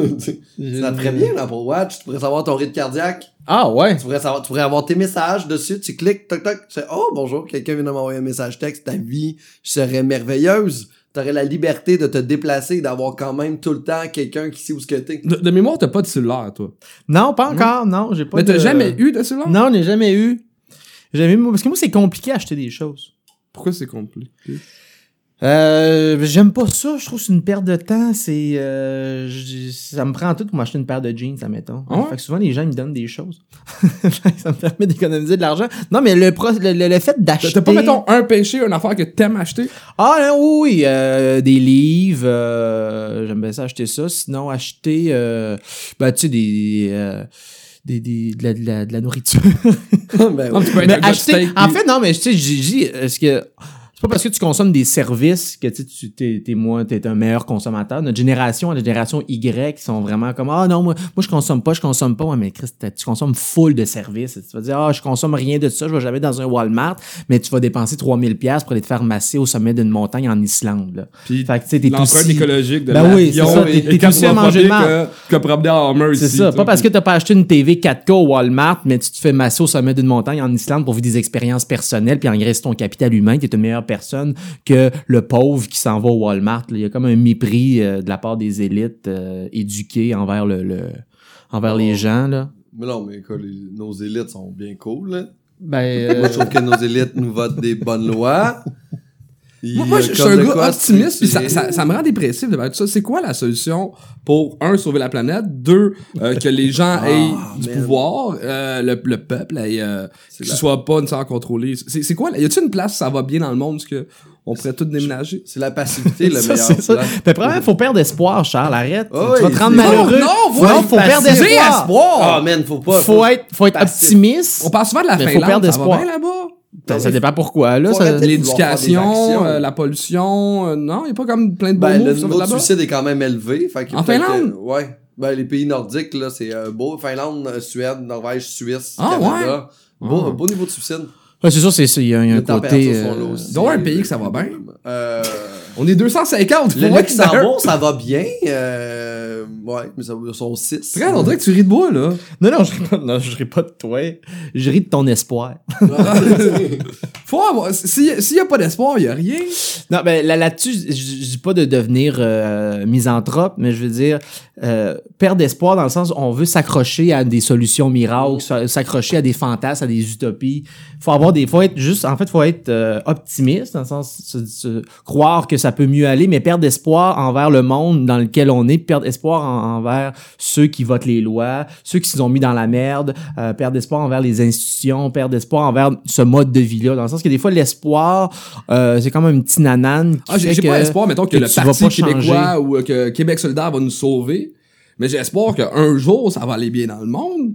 [SPEAKER 1] te ferait bien l'Apple Watch. Tu pourrais savoir ton rythme cardiaque.
[SPEAKER 3] Ah ouais.
[SPEAKER 1] Tu pourrais, savoir, tu pourrais avoir tes messages dessus. Tu cliques, toc toc. Tu fais Oh bonjour, quelqu'un vient de m'envoyer un message texte. Ta vie serait merveilleuse. T'aurais la liberté de te déplacer et d'avoir quand même tout le temps quelqu'un qui sait où ce que t'es.
[SPEAKER 2] De, de mémoire, t'as pas de cellulaire, toi?
[SPEAKER 3] Non, pas encore, non. J'ai pas
[SPEAKER 2] Mais t'as
[SPEAKER 3] de-
[SPEAKER 2] jamais eu de cellulaire?
[SPEAKER 3] Non, j'ai jamais eu. Jamais eu. Parce que moi, c'est compliqué à acheter des choses.
[SPEAKER 2] Pourquoi c'est compliqué?
[SPEAKER 3] Euh, j'aime pas ça. Je trouve que c'est une perte de temps. C'est, euh, ça me prend tout pour m'acheter une paire de jeans, admettons.
[SPEAKER 2] Ouais?
[SPEAKER 3] Fait que souvent, les gens ils me donnent des choses. ça me permet d'économiser de l'argent. Non, mais le, pro- le, le- le fait d'acheter.
[SPEAKER 2] T'as pas, mettons, un péché, une affaire que t'aimes acheter?
[SPEAKER 3] Ah non, oui, oui, euh, des livres, euh, j'aime bien ça acheter ça. Sinon, acheter, euh, ben, tu sais, des, euh, des, des, de, la, de, la, de la nourriture.
[SPEAKER 1] ben
[SPEAKER 2] Non,
[SPEAKER 1] oui.
[SPEAKER 2] tu peux être
[SPEAKER 3] mais acheter, en fait, non, mais tu sais, j'ai dit, est-ce que c'est pas parce que tu consommes des services que tu sais, tu t'es, t'es moins, t'es un meilleur consommateur. Notre génération, la génération Y, qui sont vraiment comme, ah non, moi, moi, je consomme pas, je consomme pas. Ouais, mais Chris, tu consommes full de services. Tu vas dire, ah, je consomme rien de ça, je vais jamais dans un Walmart, mais tu vas dépenser 3000 pièces pour aller te faire masser au sommet d'une montagne en Islande, là.
[SPEAKER 2] Puis
[SPEAKER 3] Fait que, tu sais, t'es
[SPEAKER 2] l'empreinte
[SPEAKER 3] aussi-
[SPEAKER 2] écologique de
[SPEAKER 3] Ben oui, c'est ça, t'es-
[SPEAKER 2] et
[SPEAKER 3] t'es aussi à manger
[SPEAKER 2] que promener
[SPEAKER 3] C'est
[SPEAKER 2] ici,
[SPEAKER 3] ça. Pas parce que t'as pas acheté une TV 4K au Walmart, mais tu te fais masser au sommet d'une montagne en Islande pour vivre des expériences personnelles puis engraisser ton capital humain, t'es une meilleure personne que le pauvre qui s'en va au Walmart. là. Il y a comme un mépris euh, de la part des élites euh, éduquées envers le, le- envers les gens, là.
[SPEAKER 1] Mais non, mais quoi, les- nos élites sont bien cool, là.
[SPEAKER 3] Ben,
[SPEAKER 1] Moi, je trouve que nos élites nous votent des bonnes lois.
[SPEAKER 2] Moi, je suis un gars optimiste, puis ça, ça, ça me rend dépressif de voir tout ça. C'est quoi la solution pour, un, sauver la planète, deux, euh, que les gens
[SPEAKER 1] Ah,
[SPEAKER 2] aient du
[SPEAKER 1] man.
[SPEAKER 2] pouvoir, euh, le, le peuple, ait, euh, que
[SPEAKER 1] la-
[SPEAKER 2] ce soit pas nécessairement contrôlé. C'est c'est quoi? là? Y a-t-il une place où ça va bien dans le monde, où que on pourrait tout déménager?
[SPEAKER 1] C'est la passivité, le
[SPEAKER 3] ça,
[SPEAKER 1] meilleur.
[SPEAKER 3] c'est ça. Mais premièrement, faut perdre espoir, Charles. Arrête.
[SPEAKER 1] Oh
[SPEAKER 3] tu vas te rendre
[SPEAKER 1] c'est-
[SPEAKER 3] malheureux.
[SPEAKER 2] Non, non,
[SPEAKER 3] faut,
[SPEAKER 2] faut
[SPEAKER 3] faut perdre
[SPEAKER 2] passif.
[SPEAKER 3] espoir.
[SPEAKER 1] Ah, man, faut pas.
[SPEAKER 3] Faut être, faut être optimiste.
[SPEAKER 2] On parle souvent de la
[SPEAKER 3] Mais faut
[SPEAKER 2] Finlande,
[SPEAKER 3] perdre
[SPEAKER 2] ça va
[SPEAKER 3] espoir.
[SPEAKER 2] bien là-bas?
[SPEAKER 3] Ben, ça dépend pourquoi. Là, ça-
[SPEAKER 2] L'éducation, euh, la pollution, euh, non, y a pas comme plein de beaux
[SPEAKER 1] Ben, le
[SPEAKER 2] moves,
[SPEAKER 1] niveau de suicide est quand même élevé. Fait
[SPEAKER 2] En Finlande?
[SPEAKER 1] ouais. Ben, les pays nordiques, là, c'est euh, beau. Finlande, Suède, Norvège, Suisse,
[SPEAKER 2] Ah,
[SPEAKER 1] Canada. Beau,
[SPEAKER 2] Ah.
[SPEAKER 1] beau niveau de suicide.
[SPEAKER 3] Ouais, c'est sûr, c'est ça. Il y a, il y a un côté. euh,
[SPEAKER 2] avoir un pays que ça va bien.
[SPEAKER 1] Euh,
[SPEAKER 2] On est 250,
[SPEAKER 1] le
[SPEAKER 2] que ça
[SPEAKER 1] Luxembourg, ça va bien. Euh, ouais, mais ça, ils sont 6.
[SPEAKER 2] Regarde, on dirait que tu ris de moi, là.
[SPEAKER 3] Non, non, je ris pas, non, je ris pas de toi. Je ris de ton espoir.
[SPEAKER 2] Faut avoir, s'il s'il y a pas d'espoir, il y a rien.
[SPEAKER 3] Non, ben là- là-dessus, je je dis pas de devenir euh, misanthrope, mais je veux dire euh, perdre d'espoir dans le sens où on veut s'accrocher à des solutions miracles, s'a- s'accrocher à des fantasmes, à des utopies. Faut avoir des, faut être juste, en fait, faut être euh, optimiste dans le sens se- se- croire que ça peut mieux aller, mais perdre espoir envers le monde dans lequel on est, perdre espoir en- envers ceux qui votent les lois, ceux qui se sont mis dans la merde, euh, perdre espoir envers les institutions, perdre espoir envers ce mode de vie-là, dans le sens que des fois l'espoir, euh, c'est comme un petit nanane qui
[SPEAKER 2] Ah, j'ai pas espoir, mettons, que,
[SPEAKER 3] que
[SPEAKER 2] le Parti québécois ou que Québec solidaire va nous sauver. Mais j'ai espoir qu'un jour, ça va aller bien dans le monde.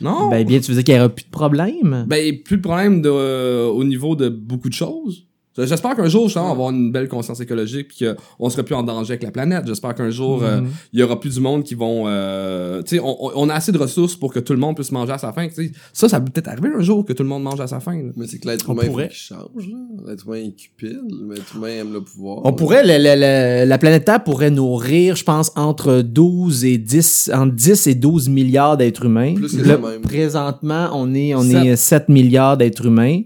[SPEAKER 2] Non?
[SPEAKER 3] Ben bien, tu veux dire qu'il n'y aura plus de problème?
[SPEAKER 2] Ben, plus de problème de, euh, au niveau de beaucoup de choses. J'espère qu'un jour, justement, on va avoir une belle conscience écologique puis qu'on sera plus en danger avec la planète. J'espère qu'un jour, euh,
[SPEAKER 3] Mhm.
[SPEAKER 2] il y aura plus du monde qui vont... Euh, tu sais, on, a assez de ressources pour que tout le monde puisse manger à sa faim. tu sais. Ça, ça peut peut-être arriver un jour que tout le monde mange à sa faim. là.
[SPEAKER 1] Mais c'est que l'être humain, faut
[SPEAKER 3] pourrait.
[SPEAKER 1] qu'il change, là. L'être humain est cupide, l'être humain aime le pouvoir.
[SPEAKER 3] On pourrait, le- le- le- la planète Terre pourrait nourrir, je pense, entre 12 et 10, entre 10 et 12 milliards d'êtres humains.
[SPEAKER 1] Plus que ça même.
[SPEAKER 3] présentement, on est, on
[SPEAKER 2] Sept.
[SPEAKER 3] est 7 milliards d'êtres humains.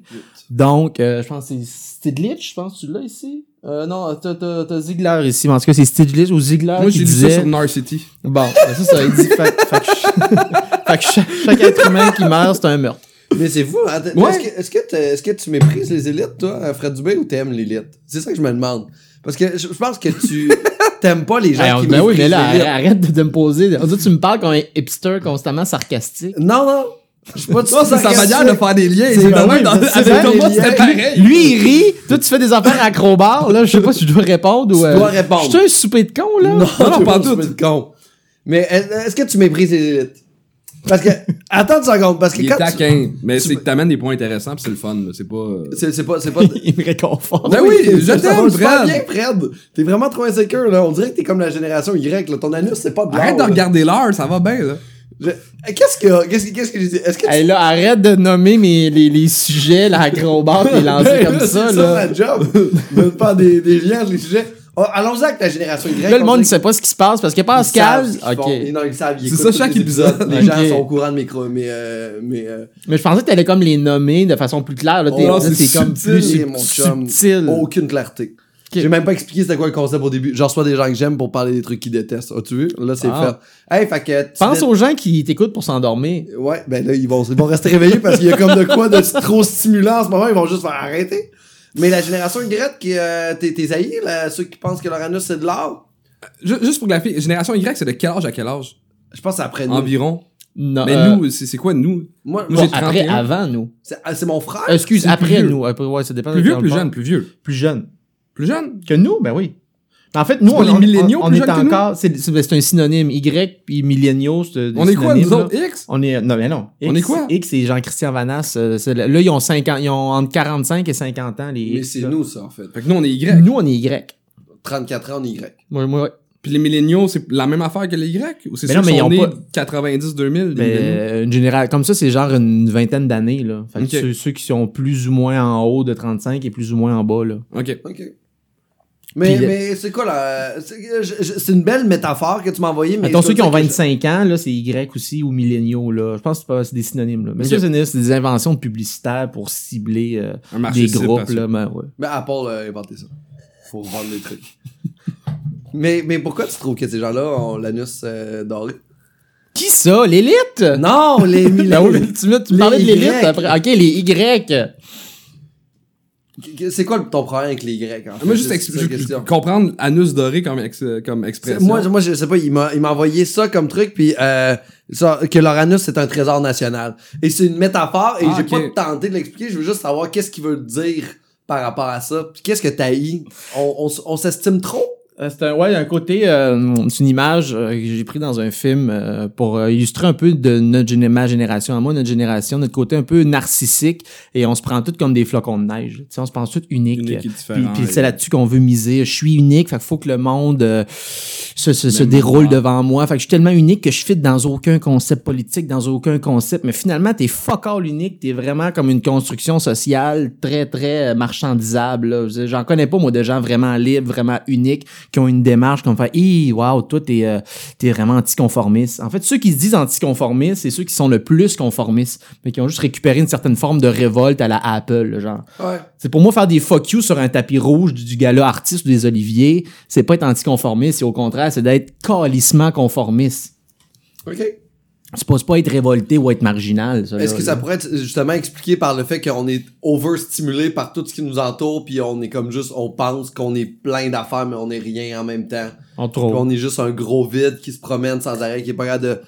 [SPEAKER 3] Donc, euh, je pense que c'est Stiglitz, je pense, tu l'as ici? Euh, non, t'as, t'as, t'as Ziegler ici, mais en tout cas, c'est Stiglitz ou Ziegler
[SPEAKER 2] Moi,
[SPEAKER 3] qui
[SPEAKER 2] j'ai lu ça sur Narcity.
[SPEAKER 3] Bon, ben, c'est ça, il dit, fait, fait que, fait que chaque, chaque être humain qui meurt, c'est un meurtre.
[SPEAKER 1] Mais c'est fou, hein?
[SPEAKER 2] Ouais.
[SPEAKER 1] Est-ce que, est-ce que, que tu méprises les élites, toi, Fred Dubé, ou t'aimes l'élite? C'est ça que je me demande. Parce que je je pense que tu t'aimes pas les gens
[SPEAKER 3] Hey, on-
[SPEAKER 1] qui
[SPEAKER 3] ben oui, mais là, arrête de, de me poser. On dit, tu me parles comme un hipster constamment sarcastique.
[SPEAKER 1] Non, non. Je suis pas du
[SPEAKER 2] Ça,
[SPEAKER 1] tout
[SPEAKER 2] c'est sa manière de faire des liens.
[SPEAKER 1] C'est ben oui,
[SPEAKER 2] dans-
[SPEAKER 1] sais
[SPEAKER 2] avec Thomas, c'était pareil.
[SPEAKER 3] Lui, il rit. Toi, tu fais des affaires acrobates. Là, je sais pas si je dois répondre ou.
[SPEAKER 1] Tu
[SPEAKER 3] euh,
[SPEAKER 1] dois répondre.
[SPEAKER 3] Je suis un souper de con, là.
[SPEAKER 1] Non,
[SPEAKER 2] Non, non,
[SPEAKER 1] tu
[SPEAKER 2] pas
[SPEAKER 1] pas
[SPEAKER 2] tout.
[SPEAKER 1] de con. Mais est- est-ce que tu méprises les élites? Parce que, attends une seconde, parce que
[SPEAKER 2] Il est
[SPEAKER 1] quand tu...
[SPEAKER 2] taquin. Mais
[SPEAKER 1] tu
[SPEAKER 2] c'est que t'amènes des points intéressants pis c'est le fun. là. C'est pas... euh,
[SPEAKER 1] C'est c'est pas, c'est pas...
[SPEAKER 3] il me réconforte.
[SPEAKER 2] Ben oui, je t'aime, Fred.
[SPEAKER 1] bien, Fred. T'es vraiment trop insécure, là. On dirait que t'es comme la génération Y, là. Ton anus, c'est pas de
[SPEAKER 2] Arrête de regarder l'heure, ça va bien, là.
[SPEAKER 1] Je- Qu'est-ce que, qu'est-ce que, qu'est-ce que j'ai dit? Est-ce que tu
[SPEAKER 3] Hey, là, arrête de nommer mes, les, les sujets, la acrobate, les lancer
[SPEAKER 1] Ben,
[SPEAKER 3] comme
[SPEAKER 1] là,
[SPEAKER 3] ça,
[SPEAKER 1] c'est
[SPEAKER 3] là.
[SPEAKER 1] ma job. de faire des, des liens les sujets. Oh, Allons-y avec la génération Y.
[SPEAKER 3] Là, le
[SPEAKER 1] on
[SPEAKER 3] monde ne sait pas ce qui se passe parce que Pascal.
[SPEAKER 1] savent ce qu'ils
[SPEAKER 3] Ok.
[SPEAKER 1] font. Ils- Non, ils savent. ils
[SPEAKER 2] C'est ça, chaque
[SPEAKER 1] les
[SPEAKER 2] épisode.
[SPEAKER 1] Les gens
[SPEAKER 3] Ok.
[SPEAKER 1] sont au courant de mes, mes, euh, mes, euh,
[SPEAKER 3] Mais je pensais que t'allais comme les nommer de façon plus claire. Là, t'es,
[SPEAKER 1] Oh,
[SPEAKER 3] là,
[SPEAKER 2] c'est
[SPEAKER 3] c'est comme
[SPEAKER 2] subtil,
[SPEAKER 3] plus
[SPEAKER 1] c'est mon chum.
[SPEAKER 3] subtil.
[SPEAKER 1] aucune clarté. J'ai même pas expliqué c'était quoi le concept au début. Je reçois des gens que j'aime pour parler des trucs qu'ils détestent. As-tu vu? Là, c'est
[SPEAKER 3] Ah.
[SPEAKER 1] fait. Hey, fait que. tu
[SPEAKER 3] Pense aux gens qui t'écoutes pour s'endormir.
[SPEAKER 1] Ouais, ben là, ils vont, ils vont rester réveillés parce qu'il y a comme de quoi de trop stimulant en ce moment. Ils vont juste faire arrêter. Mais la génération Y, qui, euh, t'es, t'es haïs, là, ceux qui pensent que leur anus c'est de l'or?
[SPEAKER 2] Ju- Juste pour la génération Y, c'est de quel âge à quel âge?
[SPEAKER 1] Je pense que c'est après nous.
[SPEAKER 2] Environ.
[SPEAKER 3] Non,
[SPEAKER 2] Mais
[SPEAKER 3] euh,
[SPEAKER 2] nous, c'est c'est quoi nous?
[SPEAKER 1] Moi,
[SPEAKER 2] moi, j'ai
[SPEAKER 3] après,
[SPEAKER 2] 31.
[SPEAKER 3] avant nous.
[SPEAKER 1] c'est, ah, c'est mon frère?
[SPEAKER 3] Euh, Excuse,
[SPEAKER 2] plus
[SPEAKER 3] après nous. Après, ouais, ça dépend
[SPEAKER 2] Plus
[SPEAKER 3] de
[SPEAKER 2] vieux, plus jeune, plus vieux.
[SPEAKER 3] Plus jeune.
[SPEAKER 2] Plus jeune?
[SPEAKER 3] Que nous, ben oui. En fait, nous, on,
[SPEAKER 2] les
[SPEAKER 3] on-
[SPEAKER 2] milléniaux
[SPEAKER 3] on,
[SPEAKER 2] plus
[SPEAKER 3] est
[SPEAKER 2] jeunes que nous?
[SPEAKER 3] encore, c'est, c'est, c'est un synonyme. Y puis milléniaux, c'est des
[SPEAKER 2] On est quoi, nous
[SPEAKER 3] là.
[SPEAKER 2] autres? X?
[SPEAKER 3] On est, non, mais non.
[SPEAKER 2] On
[SPEAKER 3] X-
[SPEAKER 2] est quoi?
[SPEAKER 3] X, c'est Jean-Christian Vanasse. euh, c'est- là, ils ont 50, ils ont entre 45 et 50 ans, les
[SPEAKER 1] Mais c'est
[SPEAKER 3] là.
[SPEAKER 1] nous, ça, en fait.
[SPEAKER 2] Fait que nous, on est Y.
[SPEAKER 3] Nous, on est Y.
[SPEAKER 1] 34 ans, on est Y.
[SPEAKER 3] Moi, moi,
[SPEAKER 2] Puis les milléniaux, c'est la même affaire que les Y? Ou c'est
[SPEAKER 3] Mais non, mais
[SPEAKER 2] qui
[SPEAKER 3] ils
[SPEAKER 2] sont
[SPEAKER 3] ont
[SPEAKER 2] nés
[SPEAKER 3] pas-
[SPEAKER 2] 90, 2000, les
[SPEAKER 3] ben,
[SPEAKER 2] milléniaux?
[SPEAKER 3] euh, une général, comme ça, c'est genre une vingtaine d'années, là. Fait que ceux, ceux qui sont plus ou moins en haut de 35 et plus ou moins en bas, là.
[SPEAKER 2] Ok.
[SPEAKER 1] OK. Mais,
[SPEAKER 3] Puis, euh,
[SPEAKER 1] mais c'est quoi là? C'est une belle métaphore que tu m'as envoyée, mais.
[SPEAKER 3] Mettons ceux qui ont
[SPEAKER 1] dire que
[SPEAKER 3] 25 ans, là, c'est Y aussi, ou milléniaux, là. Je pense que c'est pas- c'est des synonymes, là. Mais ça, c'est des- inventions publicitaires pour cibler euh,
[SPEAKER 2] Un
[SPEAKER 3] des groupes, là. Ben, ouais.
[SPEAKER 1] Mais Apple a inventé ça. Faut vendre des trucs. mais, mais pourquoi tu trouves que ces gens-là ont l'anus euh, doré?
[SPEAKER 3] Qui ça? L'élite?
[SPEAKER 1] Non, les
[SPEAKER 3] Ben
[SPEAKER 1] milléniaux.
[SPEAKER 3] tu, tu
[SPEAKER 1] Les
[SPEAKER 3] parlais de l'élite après. Ok, les Y.
[SPEAKER 1] C'est quoi ton problème avec les Grecs? En fait?
[SPEAKER 2] Moi, juste comprendre anus doré comme, ex- comme expression.
[SPEAKER 1] Moi, moi, je sais pas, il m'a, il m'a envoyé ça comme truc, puis euh, ça, que leur anus, c'est un trésor national. Et c'est une métaphore, et
[SPEAKER 2] Ah,
[SPEAKER 1] j'ai pas tenté de l'expliquer, je veux juste savoir qu'est-ce qu'il veut dire par rapport à ça. Puis qu'est-ce que t'as on, on, on s'estime trop?
[SPEAKER 3] Euh, C'est un, ouais, un côté, euh, c'est une image euh, que j'ai pris dans un film euh, pour euh, illustrer un peu de notre géné- ma génération, à moi, notre génération, notre côté un peu narcissique, et on se prend tout comme des flocons de neige. Tu sais, on se pense tout unique.
[SPEAKER 2] Unique et
[SPEAKER 3] Puis, c'est là-dessus qu'on veut miser. Je suis unique, fait qu'il faut que le monde euh, se, se, se déroule
[SPEAKER 2] moi.
[SPEAKER 3] devant moi. Fait que je suis tellement unique que je fit dans aucun concept politique, dans aucun concept. Mais finalement, t'es fuck all unique. T'es vraiment comme une construction sociale très, très marchandisable. J'en connais pas, moi, de gens vraiment libres, vraiment uniques, qui ont une démarche comme fait, hi, wow, toi, t'es, euh, t'es vraiment anticonformiste. En fait, ceux qui se disent anticonformistes, c'est ceux qui sont le plus conformistes, mais qui ont juste récupéré une certaine forme de révolte à la Apple, genre.
[SPEAKER 1] Ouais.
[SPEAKER 3] C'est pour moi faire des fuck you sur un tapis rouge du, du gala artiste ou des oliviers, c'est pas être anticonformiste, c'est au contraire, c'est d'être calissement conformiste.
[SPEAKER 1] OK.
[SPEAKER 3] C'est pas, c'est pas être révolté ou être marginal. ça,
[SPEAKER 1] Est-ce que ça pourrait être justement expliqué par le fait qu'on est overstimulé par tout ce qui nous entoure, puis on est comme juste, on pense qu'on est plein d'affaires, mais on est rien en même temps? Puis
[SPEAKER 3] autres.
[SPEAKER 1] on est juste un gros vide qui se promène sans arrêt, qui est pas capable de,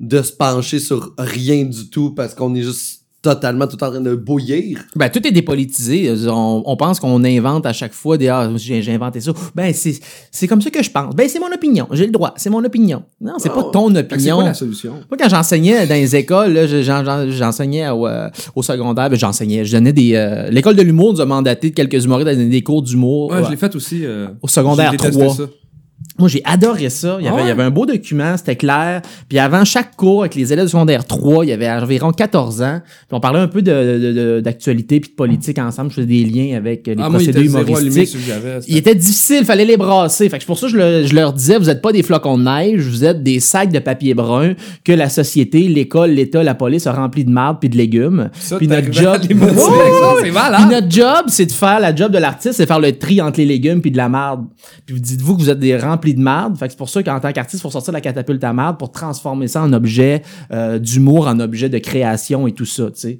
[SPEAKER 1] de se pencher sur rien du tout parce qu'on est juste totalement tout en train de bouillir.
[SPEAKER 3] Ben, tout est dépolitisé. On, on pense qu'on invente à chaque fois des ah, j'ai j'ai inventé ça. Ben, c'est, c'est comme ça que je pense. Ben, c'est mon opinion. J'ai le droit. C'est mon opinion. Non, c'est pas ton
[SPEAKER 2] Fait que C'est
[SPEAKER 3] opinion.
[SPEAKER 2] quoi la solution?
[SPEAKER 3] Moi, quand j'enseignais dans les écoles, là, j'en- j'en- j'enseignais au, euh, au secondaire, ben, j'enseignais, je donnais des... euh, L'école de l'humour nous a mandaté de quelques humoristes à donner des cours d'humour.
[SPEAKER 2] Ouais,
[SPEAKER 3] Ouais.
[SPEAKER 2] je l'ai fait aussi. euh,
[SPEAKER 3] Au secondaire
[SPEAKER 2] j'ai détesté
[SPEAKER 3] 3.
[SPEAKER 2] ça.
[SPEAKER 3] Moi, j'ai adoré ça. Il y,
[SPEAKER 2] Ah
[SPEAKER 3] avait, il y avait un beau document, c'était clair. Puis avant chaque cours avec les élèves du secondaire 3, il y avait environ 14 ans. Puis on parlait un peu de- de- de- d'actualité puis de politique ensemble. Je faisais des liens avec euh, les
[SPEAKER 2] Ah, moi, il
[SPEAKER 3] procédés
[SPEAKER 2] zéro allumé
[SPEAKER 3] humoristiques.
[SPEAKER 2] j'avais.
[SPEAKER 3] Il était difficile, fallait les brasser. Fait que c'est pour ça que je, le- je leur disais, vous êtes pas des flocons de neige, vous êtes des sacs de papier brun que la société, l'école, l'État, la police a rempli de marde puis de légumes.
[SPEAKER 2] Ça,
[SPEAKER 3] puis notre job. Puis notre job, c'est de faire la job de l'artiste, c'est de faire le tri entre les légumes puis de la marde. Puis vous dites-vous que vous êtes des remplis de marde. Fait que c'est pour ça qu'en tant qu'artiste, il faut sortir la catapulte à marde pour transformer ça en objet euh, d'humour, en objet de création et tout ça, tu sais.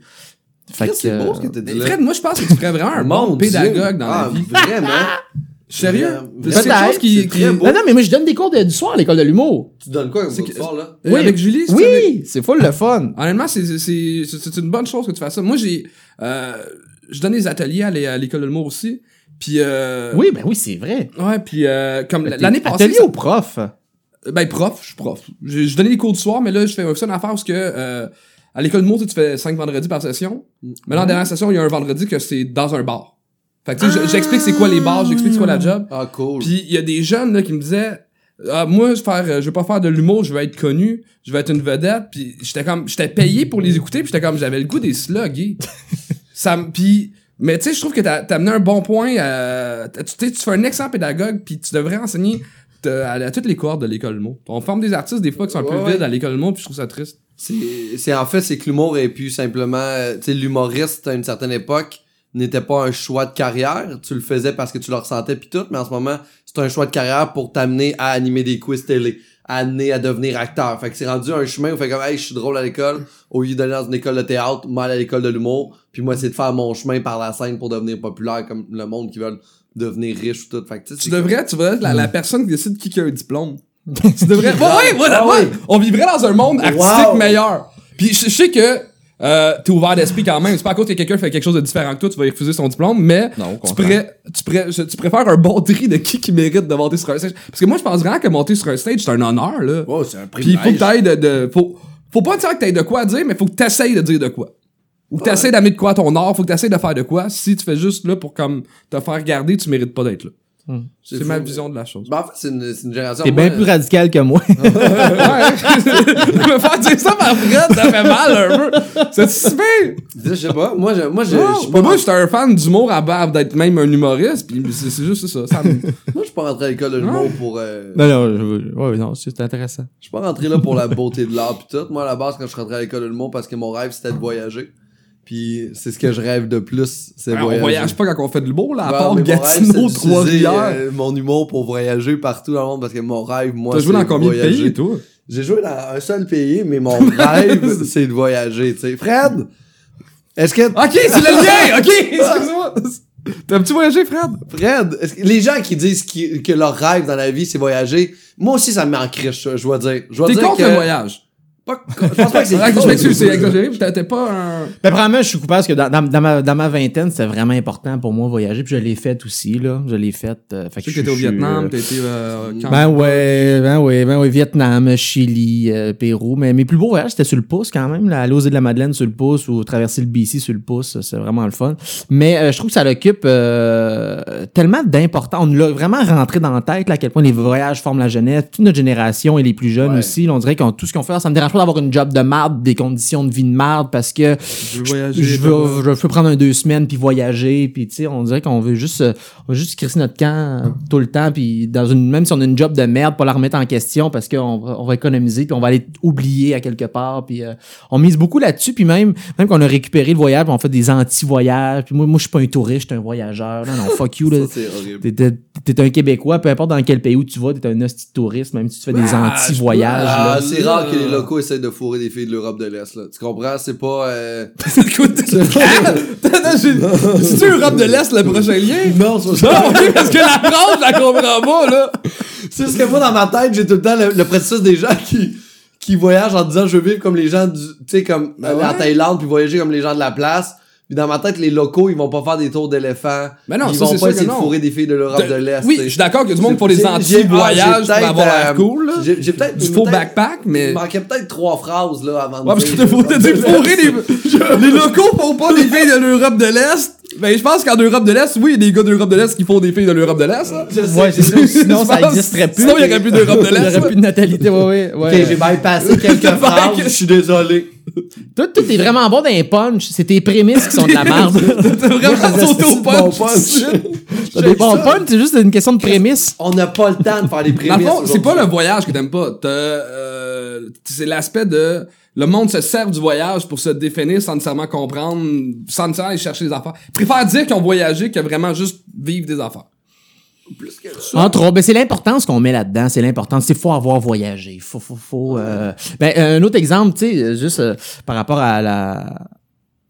[SPEAKER 3] Fait
[SPEAKER 1] c'est
[SPEAKER 3] que,
[SPEAKER 1] beau ce que
[SPEAKER 3] euh,
[SPEAKER 1] t'as dit.
[SPEAKER 2] Fred, moi, je pense que tu ferais vraiment un bon pédagogue dans
[SPEAKER 1] Ah,
[SPEAKER 2] la vie.
[SPEAKER 1] Vraiment?
[SPEAKER 2] Sérieux? C'est quelque chose qui... Qui-.
[SPEAKER 3] Non, non, mais moi, je donne des cours de- du soir à l'école de l'humour.
[SPEAKER 1] Tu donnes quoi comme cours de soir, là?
[SPEAKER 2] Euh, Avec Julie, avec-
[SPEAKER 3] Oui, c'est full le fun.
[SPEAKER 2] Honnêtement, c'est, une bonne chose que tu fasses ça. Moi, j'ai, euh, je donne des ateliers à l'école de l'humour aussi. Puis, euh,
[SPEAKER 3] Oui, ben oui, c'est vrai.
[SPEAKER 2] Ouais, puis, euh, comme
[SPEAKER 3] T'es
[SPEAKER 2] l'année passée.
[SPEAKER 3] Atelier
[SPEAKER 2] ça-
[SPEAKER 3] au prof?
[SPEAKER 2] Ben, prof, je suis prof. Je, je donnais des cours du soir, mais là, je fais aussi une affaire parce que, euh, à l'école de l'humour, tu sais, tu fais cinq vendredis par session. Mais là, en dernière session, il y a un vendredi que c'est dans un bar. Fait que, tu sais, je- j'explique c'est quoi les bars, j'explique c'est quoi la job.
[SPEAKER 1] Ah, cool.
[SPEAKER 2] Puis il y a des jeunes là qui me disaient ah, moi je faire euh, je vais pas faire de l'humour, je vais être connu, je vais être une vedette puis j'étais comme j'étais payé pour les écouter puis j'étais comme j'avais le goût des slugs. ça me puis mais tu sais je trouve que t'as as amené un bon point euh, t'as- tu sais, tu fais un excellent pédagogue puis tu devrais enseigner à, à toutes les cohortes de l'école de mots. On forme des artistes des fois qui sont un peu
[SPEAKER 1] Ouais,
[SPEAKER 2] vides à l'école de mots puis je trouve ça triste.
[SPEAKER 1] C'est, c'est en fait, c'est que l'humour est plus simplement, euh, tu sais, l'humoriste à une certaine époque n'était pas un choix de carrière. Tu le faisais parce que tu le ressentais puis tout, mais en ce moment, c'est un choix de carrière pour t'amener à animer des quiz télé, à amener à devenir acteur. Fait que c'est rendu un chemin où fait comme, hey, je suis drôle à l'école, au lieu d'aller dans une école de théâtre, mal à l'école de l'humour, puis moi, c'est de faire mon chemin par la scène pour devenir populaire comme le monde qui veulent devenir riche ou tout. Fait que, tu
[SPEAKER 2] devrais tu devrais être la, la personne qui décide qui a un diplôme. tu devrais. Ouais, ouais,
[SPEAKER 1] Ah
[SPEAKER 2] ouais.
[SPEAKER 1] ouais.
[SPEAKER 2] On vivrait dans un monde artistique
[SPEAKER 1] Wow.
[SPEAKER 2] meilleur. Puis je, je sais que euh, t'es ouvert d'esprit quand même. C'est pas à cause que quelqu'un fait quelque chose de différent que toi, tu vas y refuser son diplôme, mais
[SPEAKER 3] Non,
[SPEAKER 2] tu, préfères un bon tri de qui qui mérite de monter sur un stage. Parce que moi, je pense vraiment que monter sur un stage, c'est un honneur, là.
[SPEAKER 1] Oh, c'est un
[SPEAKER 2] Puis il faut que t'ailles de, de. faut, faut pas dire que t'aies de quoi dire, mais faut que t'essayes de dire de quoi. Ou que t'essayes d'amener de quoi à ton art, faut que t'essayes de faire de quoi. Si tu fais juste là pour comme te faire garder, tu mérites pas d'être là. C'est
[SPEAKER 1] C'est
[SPEAKER 2] ma vision de la chose.
[SPEAKER 1] Ben, en fait, c'est une, c'est une génération.
[SPEAKER 3] T'es bien plus radical que moi.
[SPEAKER 2] me faire dire ça par Fred, ça fait mal un peu. C'est super.
[SPEAKER 1] Je sais pas, moi, je, moi, je, suis pas,
[SPEAKER 2] moi, j'étais un fan d'humour à base d'être même un humoriste, puis c'est c'est juste ça. ça me-
[SPEAKER 1] moi, je suis pas rentré à l'école de l'humour pour, euh,
[SPEAKER 3] non, non, je- ouais, non, c'est intéressant.
[SPEAKER 1] je suis pas rentré là pour la beauté de l'art pis tout. Moi, à la base, quand je suis rentré à l'école de l'humour, parce que mon rêve, c'était de voyager. Puis c'est ce que je rêve de plus, c'est
[SPEAKER 2] on
[SPEAKER 1] voyager.
[SPEAKER 2] voyage pas quand on fait de l'humour, là, à
[SPEAKER 1] Ouais,
[SPEAKER 2] part Gatineau,
[SPEAKER 1] c'est
[SPEAKER 2] Trois-Rivières.
[SPEAKER 1] euh, mon humour pour voyager partout dans le monde, parce que mon rêve, moi,
[SPEAKER 2] T'as joué
[SPEAKER 1] c'est
[SPEAKER 2] dans combien de
[SPEAKER 1] voyager.
[SPEAKER 2] pays et tout?
[SPEAKER 1] J'ai joué dans un seul pays, mais mon rêve, c'est de voyager, tu sais. Fred! Est-ce que,
[SPEAKER 2] Ok, c'est le lien! Ok, excuse-moi! T'as-tu voyagé, Fred?
[SPEAKER 1] Fred, que les gens qui disent que leur rêve dans la vie, c'est voyager, moi aussi, ça me met en criche, je dois dire.
[SPEAKER 2] T'es contre
[SPEAKER 1] que...
[SPEAKER 2] le voyage.
[SPEAKER 1] Pas, je pense pas que c'est
[SPEAKER 2] Ah, Je
[SPEAKER 1] contre.
[SPEAKER 2] m'excuse, c'est exagéré, t'es pas un...
[SPEAKER 3] Ben, premièrement, je suis coupable parce que dans, ma, dans ma vingtaine, c'était vraiment important pour moi voyager, puis je l'ai fait aussi, là. Je l'ai fait. euh, fait
[SPEAKER 2] Je sais
[SPEAKER 3] je
[SPEAKER 2] que t'étais au
[SPEAKER 3] suis-
[SPEAKER 2] Vietnam,
[SPEAKER 3] euh,
[SPEAKER 2] t'as été euh, au camp.
[SPEAKER 3] Ben ouais, ben ouais, ben ouais, Vietnam, Chili, euh, Pérou. Mais mes plus beaux voyages, c'était sur le pouce quand même. Là, aller aux îles de la Madeleine sur le pouce ou traverser le BC sur le pouce, c'est vraiment le fun. Mais euh, je trouve que ça l'occupe euh, tellement d'importance. On nous l'a vraiment rentré dans la tête là, à quel point les voyages forment la jeunesse. Toute notre génération et les plus jeunes
[SPEAKER 1] Ouais.
[SPEAKER 3] aussi. là, on dirait qu'on tout ce qu'on fait, ça me dérange pas d'avoir une job de marde, des conditions de vie de marde parce que
[SPEAKER 2] Je veux voyager.
[SPEAKER 3] je veux, je veux prendre un deux semaines puis voyager puis tu sais on dirait qu'on veut juste euh, on veut juste crisser notre camp euh, tout le temps puis dans une même si on a une job de merde pas la remettre en question parce qu'on va, on va économiser puis on va aller oublier à quelque part puis euh, on mise beaucoup là-dessus puis même même qu'on a récupéré le voyage puis on fait des anti-voyages puis moi moi je suis pas un touriste je suis un voyageur non non fuck you là. T'es, un Québécois, peu importe dans quel pays où tu vas, t'es un hostie touriste, même si tu fais des
[SPEAKER 2] Ah,
[SPEAKER 3] anti-voyages.
[SPEAKER 1] Ah, c'est rare que les locaux essayent de fourrer des filles de l'Europe de l'Est, là. Tu comprends? C'est pas, euh...
[SPEAKER 2] Écoute, C'est-tu Europe de l'Est le prochain lien?
[SPEAKER 1] Non, c'est
[SPEAKER 2] Non, ok, parce que la France, je la comprends pas, là.
[SPEAKER 1] C'est ce que moi, dans ma tête, j'ai tout le temps le, le processus des gens qui, qui voyagent en disant je veux vivre comme les gens du, tu sais, comme
[SPEAKER 2] Ben
[SPEAKER 1] aller en. Thaïlande puis voyager comme les gens de la place. Puis dans ma tête, les locaux, ils vont pas faire des tours d'éléphants.
[SPEAKER 2] Ben non,
[SPEAKER 1] ils
[SPEAKER 2] ça,
[SPEAKER 1] vont pas essayer de fourrer des filles de l'Europe de l'Est.
[SPEAKER 2] Oui, je suis d'accord qu'il y a du monde pour les anti-voyages pour avoir l'air
[SPEAKER 1] euh,
[SPEAKER 2] cool.
[SPEAKER 1] J'ai peut-être
[SPEAKER 2] Du faux backpack, mais.
[SPEAKER 1] Il manquait peut-être trois phrases là avant de
[SPEAKER 2] Ouais, parce que dit fourrer les, les locaux font pas des filles de l'Europe de l'Est. Ben, je pense qu'en Europe de l'Est, oui, il y a des gars d'Europe de l'Est qui font des filles de l'Europe de l'Est,
[SPEAKER 1] sais.
[SPEAKER 3] Ouais, c'est ça. Sinon, ça
[SPEAKER 2] pense-
[SPEAKER 3] existerait plus.
[SPEAKER 2] Sinon, il y aurait plus d'Europe de
[SPEAKER 3] Il y
[SPEAKER 2] l'Est.
[SPEAKER 3] aurait plus de natalité, ouais, ouais.
[SPEAKER 1] Ok,
[SPEAKER 3] ouais.
[SPEAKER 1] j'ai bypassé quelques phrases, je suis désolé.
[SPEAKER 3] Toi, toi, t'es vraiment bon dans les punch. C'est tes prémices qui sont de la merde.
[SPEAKER 2] T'as vraiment sauté au
[SPEAKER 1] Bon
[SPEAKER 2] punch.
[SPEAKER 3] T'as des bons punch, c'est juste une question de prémices.
[SPEAKER 1] On n'a pas le temps de faire des prémices.
[SPEAKER 2] c'est pas le voyage que t'aimes pas. T'as, euh, c'est l'aspect de le monde se sert du voyage pour se définir sans nécessairement comprendre, sans nécessairement aller chercher des affaires. Ils préfèrent dire qu'ils ont voyagé que vraiment juste vivre des affaires.
[SPEAKER 1] Plus que ça.
[SPEAKER 3] Entre autres, ben c'est l'importance qu'on met là-dedans. C'est l'importance. C'est faut avoir voyagé. Faut, faut, faut. euh, Ben, un autre exemple, tu sais, juste euh, par rapport à la.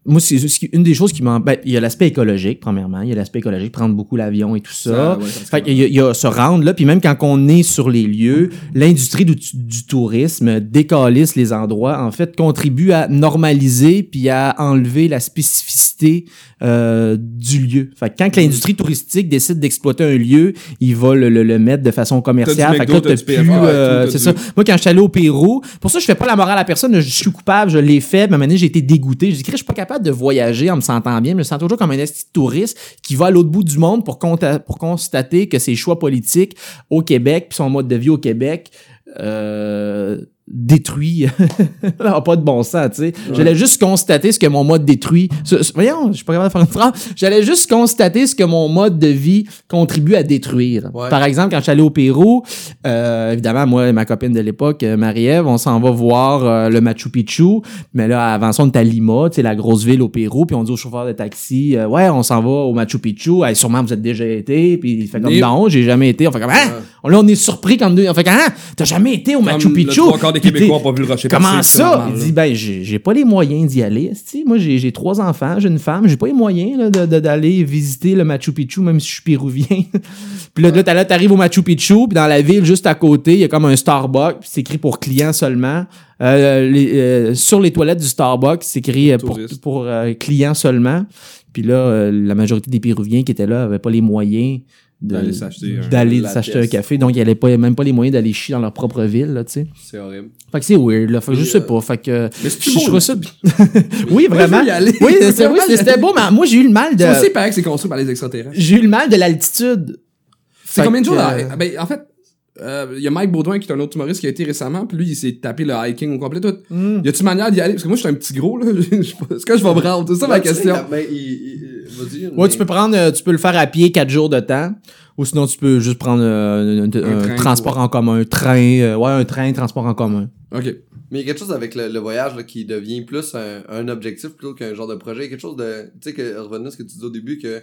[SPEAKER 3] Moi, c'est une des choses qui m'en. Ben, il y a l'aspect écologique, premièrement. Il y a l'aspect écologique, prendre beaucoup l'avion et tout ça.
[SPEAKER 2] Ouais,
[SPEAKER 3] fait qu'il y, a- il y a se rendre là, puis même quand on est sur les lieux, l'industrie du, du tourisme décalisse les endroits, en fait, contribue à normaliser puis à enlever la spécificité euh, du lieu. Fait que quand l'industrie touristique décide d'exploiter un lieu, il va le, le- le mettre de façon commerciale. Fait que là, t'as plus, euh, c'est ça. Moi, quand je suis allé au Pérou, pour ça, je fais pas la morale à personne. Je suis coupable, je l'ai fait. Mais maintenant, j'ai été dégoûté. Je dis, je suis pas capable de voyager en me sentant bien. Je me sens toujours comme un esti touriste qui va à l'autre bout du monde pour constater que ses choix politiques au Québec puis son mode de vie au Québec euh, détruit n'a pas de bon sens, tu sais. J'allais juste constater ce que mon mode détruit. Ce- ce- voyons, je suis pas capable de faire une phrase. J'allais juste constater ce que mon mode de vie contribue à détruire.
[SPEAKER 1] Ouais.
[SPEAKER 3] Par exemple, quand je suis allé au Pérou, euh, évidemment, moi et ma copine de l'époque, euh, Marie-Ève, on s'en va voir euh, le Machu Picchu. Mais là, avant ça, on est à Lima, tu sais, la grosse ville au Pérou. Puis on dit au chauffeur de taxi, euh, ouais, on s'en va au Machu Picchu. Hey, sûrement, vous êtes déjà été. Puis il fait comme, non, j'ai jamais été. On fait comme, hein? Là, on est surpris deux. On fait comme, hein? T'as jamais été au Machu Picchu?
[SPEAKER 2] Des Québécois
[SPEAKER 3] t'es-
[SPEAKER 2] ont pas vu le rocher
[SPEAKER 3] Comment ça? Il dit, ben, j'ai pas les moyens d'y aller. Moi, j'ai trois enfants, j'ai une femme, j'ai pas les moyens d'aller visiter le Machu Picchu, même si je suis péruvien. puis là, là, t'as- là, t'arrives au Machu Picchu, puis dans la ville juste à côté, il y a comme un Starbucks, puis c'est écrit pour clients seulement. Euh, les- euh, sur les toilettes du Starbucks, c'est écrit euh, pour, euh, clients seulement. Puis là, la majorité des Péruviens qui étaient là avaient pas les moyens
[SPEAKER 2] D'aller s'acheter un-
[SPEAKER 3] café. Donc, ils n'avaient pas, même pas les moyens d'aller chier dans leur propre ville, là, tu sais.
[SPEAKER 1] C'est horrible.
[SPEAKER 3] Fait que c'est weird, là. Fait que je sais
[SPEAKER 1] euh,
[SPEAKER 3] pas. Fait que.
[SPEAKER 2] Mais c'est
[SPEAKER 3] je
[SPEAKER 2] beau,
[SPEAKER 3] trouve
[SPEAKER 2] là.
[SPEAKER 3] ça. oui, vraiment.
[SPEAKER 2] je.
[SPEAKER 3] Oui,
[SPEAKER 2] Je
[SPEAKER 3] c'est- c'était beau, mais moi, j'ai eu le mal de.
[SPEAKER 2] Ça aussi, il paraît que c'est construit par les extraterrestres.
[SPEAKER 3] J'ai eu le mal de l'altitude.
[SPEAKER 2] C'est combien de jours? là? Ben, en fait, euh, il y a Mike Baudouin qui est un autre humoriste qui a été récemment, puis lui, il s'est tapé le hiking au complet. Tout.
[SPEAKER 3] Hmm.
[SPEAKER 2] Y a-tu manière d'y aller? Parce que moi, je suis un petit gros, là. Je- je- Est-ce que je vais me rendre? C'est ça ma
[SPEAKER 1] sais,
[SPEAKER 2] question.
[SPEAKER 1] ben, il- il-
[SPEAKER 3] Ouais,
[SPEAKER 1] mais-
[SPEAKER 3] tu peux prendre, euh, tu peux le faire à pied quatre jours de temps. Ou sinon, tu peux juste prendre euh, un, un
[SPEAKER 2] train,
[SPEAKER 3] transport en commun, un train, euh, ouais, un train, transport en commun.
[SPEAKER 2] Ok.
[SPEAKER 1] Mais il y a quelque chose avec le, le voyage là, qui devient plus un, un objectif plutôt qu'un genre de projet. Quelque chose de. Tu sais, que revenant à ce que tu disais au début, que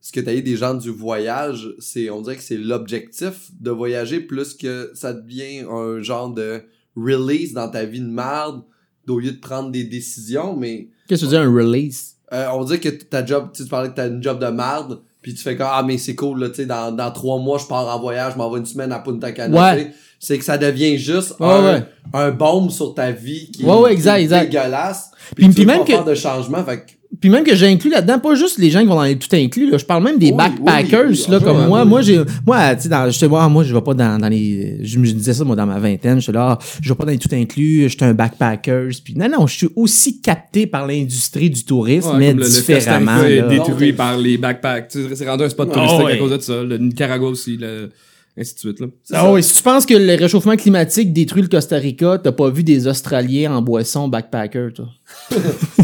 [SPEAKER 1] ce que tu as des gens du voyage, c'est on dirait que c'est l'objectif de voyager plus que ça devient un genre de release dans ta vie de merde au lieu de prendre des décisions. Mais
[SPEAKER 3] Qu'est-ce que tu dire, un release?
[SPEAKER 1] Euh, on dirait que ta job, tu parlais que t'as une job de merde, puis tu fais comme ah mais c'est cool là, tu sais, dans, dans trois mois je pars en voyage, je m'en vais une semaine à Punta Cana.
[SPEAKER 3] Ouais.
[SPEAKER 1] Sais. C'est que ça devient juste
[SPEAKER 3] Ouais,
[SPEAKER 1] un,
[SPEAKER 3] ouais.
[SPEAKER 1] un baume sur ta vie qui,
[SPEAKER 3] Ouais, ouais,
[SPEAKER 1] qui
[SPEAKER 3] exact,
[SPEAKER 1] est
[SPEAKER 3] exact.
[SPEAKER 1] dégueulasse.
[SPEAKER 3] Puis-
[SPEAKER 1] Puis, tu
[SPEAKER 3] puis
[SPEAKER 1] veux
[SPEAKER 3] même que-
[SPEAKER 1] de changement, fait que
[SPEAKER 3] Puis même que j'inclus là-dedans, pas juste les gens qui vont dans les tout inclus, là. Je parle même des
[SPEAKER 1] Oui,
[SPEAKER 3] backpackers,
[SPEAKER 1] oui, oui,
[SPEAKER 3] là, comme moi.
[SPEAKER 1] oui.
[SPEAKER 3] Moi, j'ai, moi, tu sais, dans, j'étais, moi, moi, je vais pas dans, dans les, je me disais ça, moi, dans ma vingtaine. J'étais là, ah, je vais pas dans les tout inclus, j'étais un backpackers. Puis non, non, je suis aussi capté par l'industrie du tourisme,
[SPEAKER 2] Ouais,
[SPEAKER 3] mais
[SPEAKER 2] comme le- le
[SPEAKER 3] différemment.
[SPEAKER 2] Est
[SPEAKER 3] là.
[SPEAKER 2] détruit
[SPEAKER 1] Non,
[SPEAKER 2] par les backpacks. Tu sais, C'est rendu un spot touristique
[SPEAKER 3] ouais.
[SPEAKER 2] à cause de ça. Le Nicaragua aussi, le... ainsi de suite. Là.
[SPEAKER 1] c'est
[SPEAKER 3] Ah oui, si tu penses que le réchauffement climatique détruit le Costa Rica, t'as pas vu des Australiens en boisson backpacker, toi.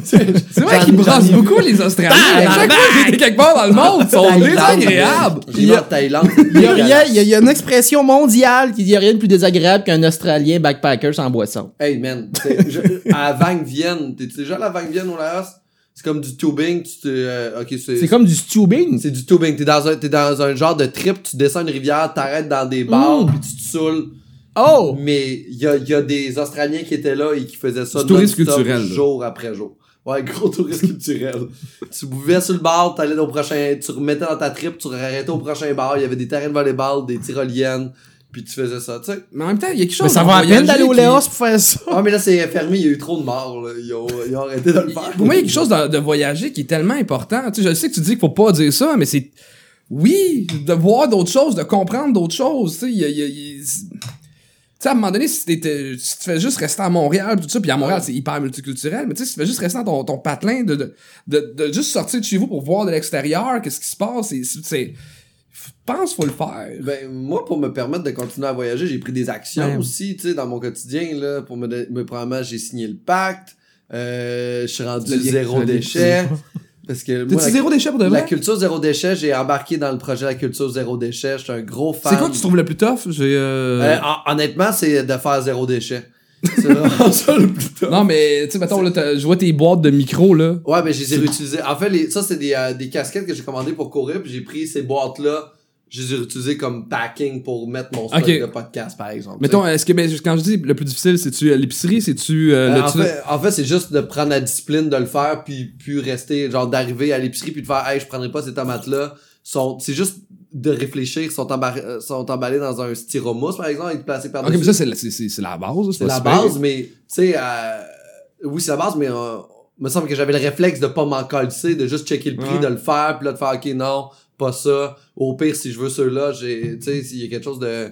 [SPEAKER 2] C'est vrai qu'ils
[SPEAKER 1] vu.
[SPEAKER 2] beaucoup, les Australiens. À chaque fois que j'étais quelque part dans le monde, ils sont
[SPEAKER 1] Thaïlande,
[SPEAKER 2] désagréables.
[SPEAKER 1] Thaïlande.
[SPEAKER 3] Il y, a, rien-
[SPEAKER 1] dégueulasse.
[SPEAKER 3] il y a- il y a une expression mondiale qui dit rien de plus désagréable qu'un Australien backpacker sans boisson.
[SPEAKER 1] Hey man, t'sais, je- à Vang Vienne, t'es déjà allé à Vang Vienne au Laos? C'est comme du tubing, tu te, euh, ok, c'est,
[SPEAKER 3] C'est comme du tubing.
[SPEAKER 1] c'est du tubing. T'es dans un, t'es dans un genre de trip, tu descends une rivière, t'arrêtes dans des bars,
[SPEAKER 3] Mm.
[SPEAKER 1] puis tu te saoules.
[SPEAKER 3] Oh!
[SPEAKER 1] Mais il y a, y a des Australiens qui étaient là et qui faisaient ça
[SPEAKER 2] Du tourisme
[SPEAKER 1] non-stop,
[SPEAKER 2] culturel, là.
[SPEAKER 1] jour après jour. Ouais, gros tourisme culturel. tu buvais sur le bar, t'allais au prochain, tu remettais dans ta trip, tu arrêtais au prochain bar, il y avait des terrains de volleyball, des tyroliennes, puis tu faisais ça, tu sais.
[SPEAKER 2] Mais en même temps, il y a quelque chose.
[SPEAKER 3] Mais ça va à peine d'aller au Léos pour faire ça.
[SPEAKER 1] Ah, mais là, c'est fermé, il y a eu trop de morts, là. Ils ont, ils ont arrêté de le faire.
[SPEAKER 2] Pour moi, il y a quelque chose de, de voyager qui est tellement important. Tu sais, je sais que tu dis qu'il faut pas dire ça, mais c'est. Oui, de voir d'autres choses, de comprendre d'autres choses. Tu sais, il y a- il y a- il y a- Tu sais, à un moment donné, si, t'étais- si tu fais juste rester à Montréal, pis tout ça, puis à Montréal, c'est hyper multiculturel, mais tu sais, si tu fais juste rester dans ton, ton patelin de, de, de, de juste sortir de chez vous pour voir de l'extérieur, qu'est-ce qui se passe, c'est, c'est, je pense faut le faire.
[SPEAKER 1] Ben, moi, pour me permettre de continuer à voyager, j'ai pris des actions
[SPEAKER 3] Ouais.
[SPEAKER 1] aussi, tu sais, dans mon quotidien, là, pour me, me premièrement, j'ai signé le pacte, euh, je suis rendu
[SPEAKER 2] Le
[SPEAKER 1] zéro déchet, parce que moi, la,
[SPEAKER 2] zéro déchet pour de
[SPEAKER 1] la
[SPEAKER 2] vrai?
[SPEAKER 1] culture zéro déchet, j'ai embarqué dans le projet La culture zéro déchet, je suis un gros fan.
[SPEAKER 2] C'est quoi que tu trouves le plus tough? J'ai, euh...
[SPEAKER 1] Euh, hon- honnêtement, c'est de faire zéro déchet. C'est vraiment ça le plus top.
[SPEAKER 2] Non, mais, tu sais, mettons, là, je vois tes boîtes de micro, là.
[SPEAKER 1] Ouais, mais je les ai réutilisées. En fait, les, ça, c'est des, euh, des casquettes que j'ai commandées pour courir, puis j'ai pris ces boîtes-là, je les ai réutilisées comme packing pour mettre mon stock
[SPEAKER 2] Ok.
[SPEAKER 1] de podcast, par exemple.
[SPEAKER 2] Mettons, est-ce que, mais quand je dis le plus difficile, c'est-tu euh, l'épicerie, c'est-tu, euh,
[SPEAKER 1] Euh,
[SPEAKER 2] le
[SPEAKER 1] en,
[SPEAKER 2] tu-
[SPEAKER 1] fait, en fait, c'est juste de prendre la discipline de le faire, puis, puis rester, genre, d'arriver à l'épicerie, puis de faire, hey, je prendrai pas ces tomates-là. C'est juste de réfléchir, sont, euh, sont emballés dans un styromousse, par exemple, et placés
[SPEAKER 2] Ok,
[SPEAKER 1] par-dessus.
[SPEAKER 2] mais ça, c'est la, c'est, la base,
[SPEAKER 1] c'est la base, mais, tu sais, euh, oui, c'est la base, mais, euh, il me semble que j'avais le réflexe de pas m'en de juste checker le prix,
[SPEAKER 2] Ouais.
[SPEAKER 1] de le faire, puis là, de faire, ok, non, pas ça. Au pire, si je veux ceux-là, j'ai, tu sais, s'il y a quelque chose de,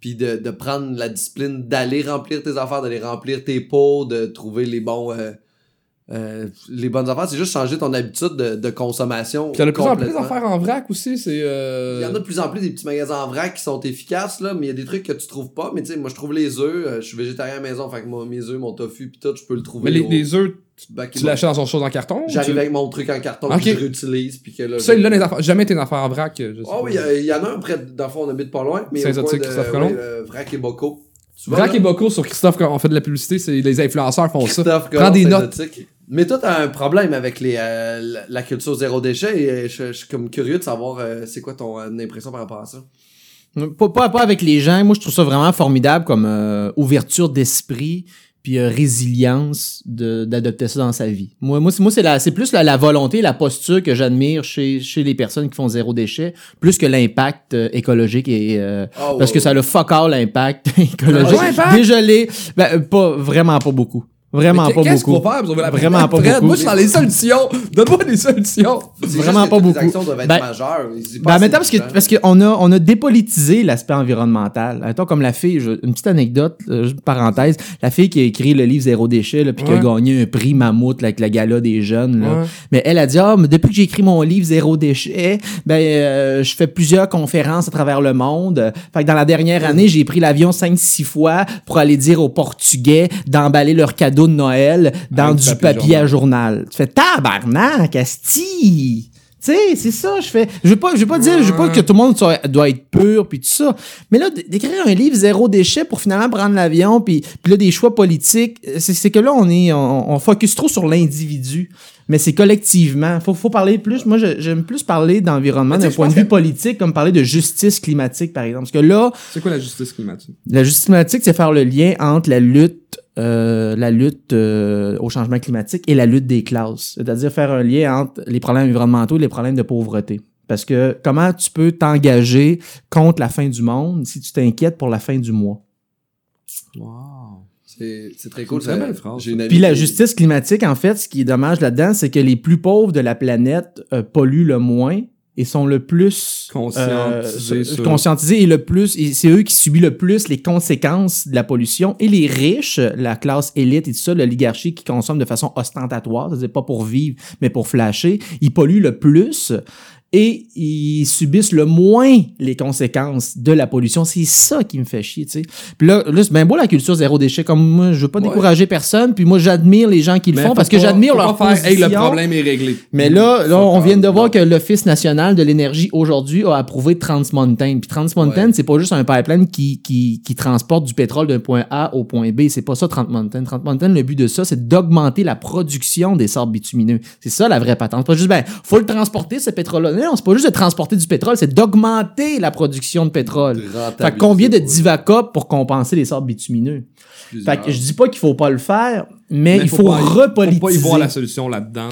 [SPEAKER 1] puis de, de prendre la discipline d'aller remplir tes affaires, d'aller remplir tes pots, de trouver les bons, euh, euh, les bonnes affaires, c'est juste changer ton habitude de, de consommation.
[SPEAKER 2] Puis t'as de plus en plus d'affaires en vrac aussi, c'est, euh...
[SPEAKER 1] Il y en a de plus en plus des petits magasins en vrac qui sont efficaces, là, mais il y a des trucs que tu trouves pas. Mais tu sais, moi, je trouve les œufs. euh, je suis végétarien à la maison, fait que moi, mes œufs, mon tofu, pis tout, je peux le trouver.
[SPEAKER 2] Mais les œufs, tu l'achètes dans son chose en carton?
[SPEAKER 1] J'arrive
[SPEAKER 2] tu-
[SPEAKER 1] avec mon truc en carton que je réutilise, puis que là.
[SPEAKER 2] Ça, il jamais tes affaires en vrac, je sais
[SPEAKER 1] Oh oui, il y en a un près, de- dans le fond, on habite pas loin, mais de-
[SPEAKER 2] Christophe Colomb?
[SPEAKER 1] ouais, euh, Vrac et Boco.
[SPEAKER 2] Vrac
[SPEAKER 1] là?
[SPEAKER 2] et Bocco sur Christophe, quand on fait de la publicité, c'est les influenceurs font ça.
[SPEAKER 1] Christophe
[SPEAKER 2] Prends
[SPEAKER 1] Colomb,
[SPEAKER 2] des notes.
[SPEAKER 1] Mais toi, t'as un problème avec les, euh, la, culture zéro déchet et euh, je, je suis comme curieux de savoir euh, c'est quoi ton euh, impression par rapport à ça?
[SPEAKER 3] Pas, pas, pas avec les gens. Moi, je trouve ça vraiment formidable comme euh, ouverture d'esprit puis euh, résilience de- d'adopter ça dans sa vie. Moi, moi, c'est, moi, c'est, la, c'est plus la, la volonté, la posture que j'admire chez, chez les personnes qui font zéro déchet, plus que l'impact euh, écologique et euh,
[SPEAKER 1] Ah,
[SPEAKER 3] parce que ça a le fuck all l'impact écologique.
[SPEAKER 2] Ouais, impact?
[SPEAKER 3] Dégelé, ben, pas vraiment pas beaucoup. Vraiment pas
[SPEAKER 2] Qu'est-ce qu'on
[SPEAKER 3] beaucoup.
[SPEAKER 2] la
[SPEAKER 3] Vraiment pas
[SPEAKER 2] Fred?
[SPEAKER 3] beaucoup.
[SPEAKER 2] Moi, je suis dans les solutions. Donne-moi des solutions.
[SPEAKER 3] Vraiment pas beaucoup.
[SPEAKER 1] Les actions doivent être
[SPEAKER 3] Ben-
[SPEAKER 1] majeures.
[SPEAKER 3] Ben, maintenant, parce qu'on a, on a dépolitisé l'aspect environnemental. Attends, comme la fille, une petite anecdote, euh, juste parenthèse, la fille qui a écrit le livre Zéro déchet, là, puis qui a gagné un prix mammouth là, avec la gala des jeunes. Mais elle a dit, ah, mais depuis que j'ai écrit mon livre Zéro déchet, ben, euh, je fais plusieurs conférences à travers le monde. Fait que dans la dernière année, j'ai pris l'avion 5-6 fois pour aller dire aux Portugais d'emballer leurs cadeaux de Noël dans
[SPEAKER 2] Avec
[SPEAKER 3] du papier,
[SPEAKER 2] papier
[SPEAKER 3] à journal. Tu fais tabarnak, asti! Tu sais, c'est ça, je fais. Je veux pas, je veux pas dire, je veux pas que tout le monde soit- doit être pur puis tout ça. Mais là, d'écrire un livre zéro déchet pour finalement prendre l'avion puis, puis là des choix politiques, c'est, c'est que là on est, on, on focus trop sur l'individu. Mais c'est collectivement. Faut, faut parler plus. Moi, j'aime plus parler d'environnement d'un point de vue
[SPEAKER 2] que-
[SPEAKER 3] politique, comme parler de justice climatique, par exemple. Parce que là,
[SPEAKER 2] C'est quoi la justice climatique?
[SPEAKER 3] la justice climatique, c'est faire le lien entre la lutte, euh, la lutte euh, au changement climatique et la lutte des classes. C'est-à-dire faire un lien entre les problèmes environnementaux et les problèmes de pauvreté. Parce que comment tu peux t'engager contre la fin du monde si tu t'inquiètes pour la fin du mois?
[SPEAKER 2] Wow.
[SPEAKER 1] C'est c'est très cool. ça.
[SPEAKER 2] belle
[SPEAKER 1] une amie
[SPEAKER 3] Puis la justice climatique, en fait, ce qui est dommage là-dedans, c'est que les plus pauvres de la planète euh, polluent le moins et sont le plus
[SPEAKER 2] Conscientisés
[SPEAKER 3] euh,
[SPEAKER 2] sur-
[SPEAKER 3] conscientisés et le plus et c'est eux qui subissent le plus les conséquences de la pollution. Et les riches la classe élite et tout ça l'oligarchie qui consomme de façon ostentatoire c'est-à-dire pas pour vivre mais pour flasher ils polluent le plus et ils subissent le moins les conséquences de la pollution. C'est ça qui me fait chier, tu sais. Puis là, là c'est bien beau la culture zéro déchet. Comme moi, je veux pas
[SPEAKER 2] Ouais.
[SPEAKER 3] décourager personne. Puis moi, j'admire les gens qui le
[SPEAKER 2] Mais
[SPEAKER 3] font parce que j'admire leur
[SPEAKER 2] pas faire, hey, le problème est réglé.
[SPEAKER 3] Mais là, là, on vient de voir que l'Office national de l'énergie aujourd'hui a approuvé Trans Mountain. Puis Trans Mountain,
[SPEAKER 1] Ouais.
[SPEAKER 3] c'est pas juste un pipeline qui, qui, qui transporte du pétrole d'un point A au point B. C'est pas ça Trans Mountain. Trans Mountain, le but de ça, c'est d'augmenter la production des sables bitumineux. C'est ça la vraie patente. Pas juste, ben, faut le transporter, ce pétrole-là. Non, c'est pas juste de transporter du pétrole, c'est d'augmenter la production de pétrole. Fait combien de divacop pour compenser les sables bitumineux?
[SPEAKER 1] Plusieurs.
[SPEAKER 3] Fait que je dis pas qu'il faut pas le faire, mais,
[SPEAKER 2] Mais
[SPEAKER 3] il faut,
[SPEAKER 2] pas- Faut
[SPEAKER 3] repolitiser.
[SPEAKER 2] pas y voir la solution là-dedans.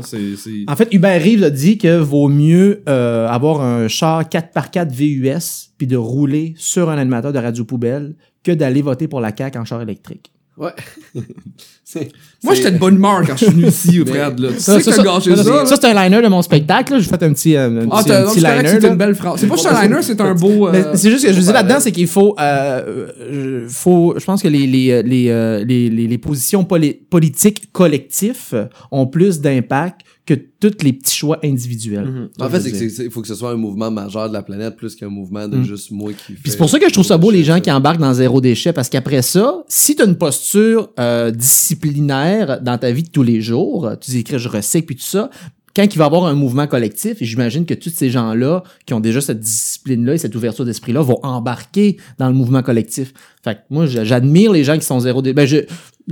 [SPEAKER 3] En fait, Hubert Reeves a dit que vaut mieux euh, avoir un char 4x4 VUS puis de rouler sur un animateur de radio poubelle que d'aller voter pour la CAQ en char électrique.
[SPEAKER 1] Ouais.
[SPEAKER 2] Moi, j'étais de bonne humeur quand je suis venu ici, Fred. Là. Tu sais que t'as gâché
[SPEAKER 3] ça,
[SPEAKER 2] ça.
[SPEAKER 3] ça, c'est un liner de mon spectacle. J'ai fait un petit, euh, un
[SPEAKER 2] Ah,
[SPEAKER 3] petit, un petit
[SPEAKER 2] c'est correct,
[SPEAKER 3] liner.
[SPEAKER 2] c'est une belle phrase. C'est pas juste un liner, c'est un beau. euh,
[SPEAKER 3] c'est juste que je
[SPEAKER 1] pareil.
[SPEAKER 3] là-dedans, c'est qu'il faut, euh, euh, faut, je pense que les les les les, positions poli- politiques collectifs ont plus d'impact que tous les petits choix individuels.
[SPEAKER 1] Mhm. En fait, c'est que il faut que ce soit un mouvement majeur de la planète plus qu'un mouvement de
[SPEAKER 3] Mm.
[SPEAKER 1] juste moi qui.
[SPEAKER 3] Puis c'est pour ça que je trouve ça beau les gens qui embarquent dans zéro déchet parce qu'après ça, si tu as une posture euh, disciplinaire dans ta vie de tous les jours, tu dis écris je recycle puis tout ça, quand il va y avoir un mouvement collectif, et j'imagine que tous ces gens-là qui ont déjà cette discipline-là et cette ouverture d'esprit-là vont embarquer dans le mouvement collectif. Fait que moi, j'admire les gens qui sont zéro déchet. Ben, je,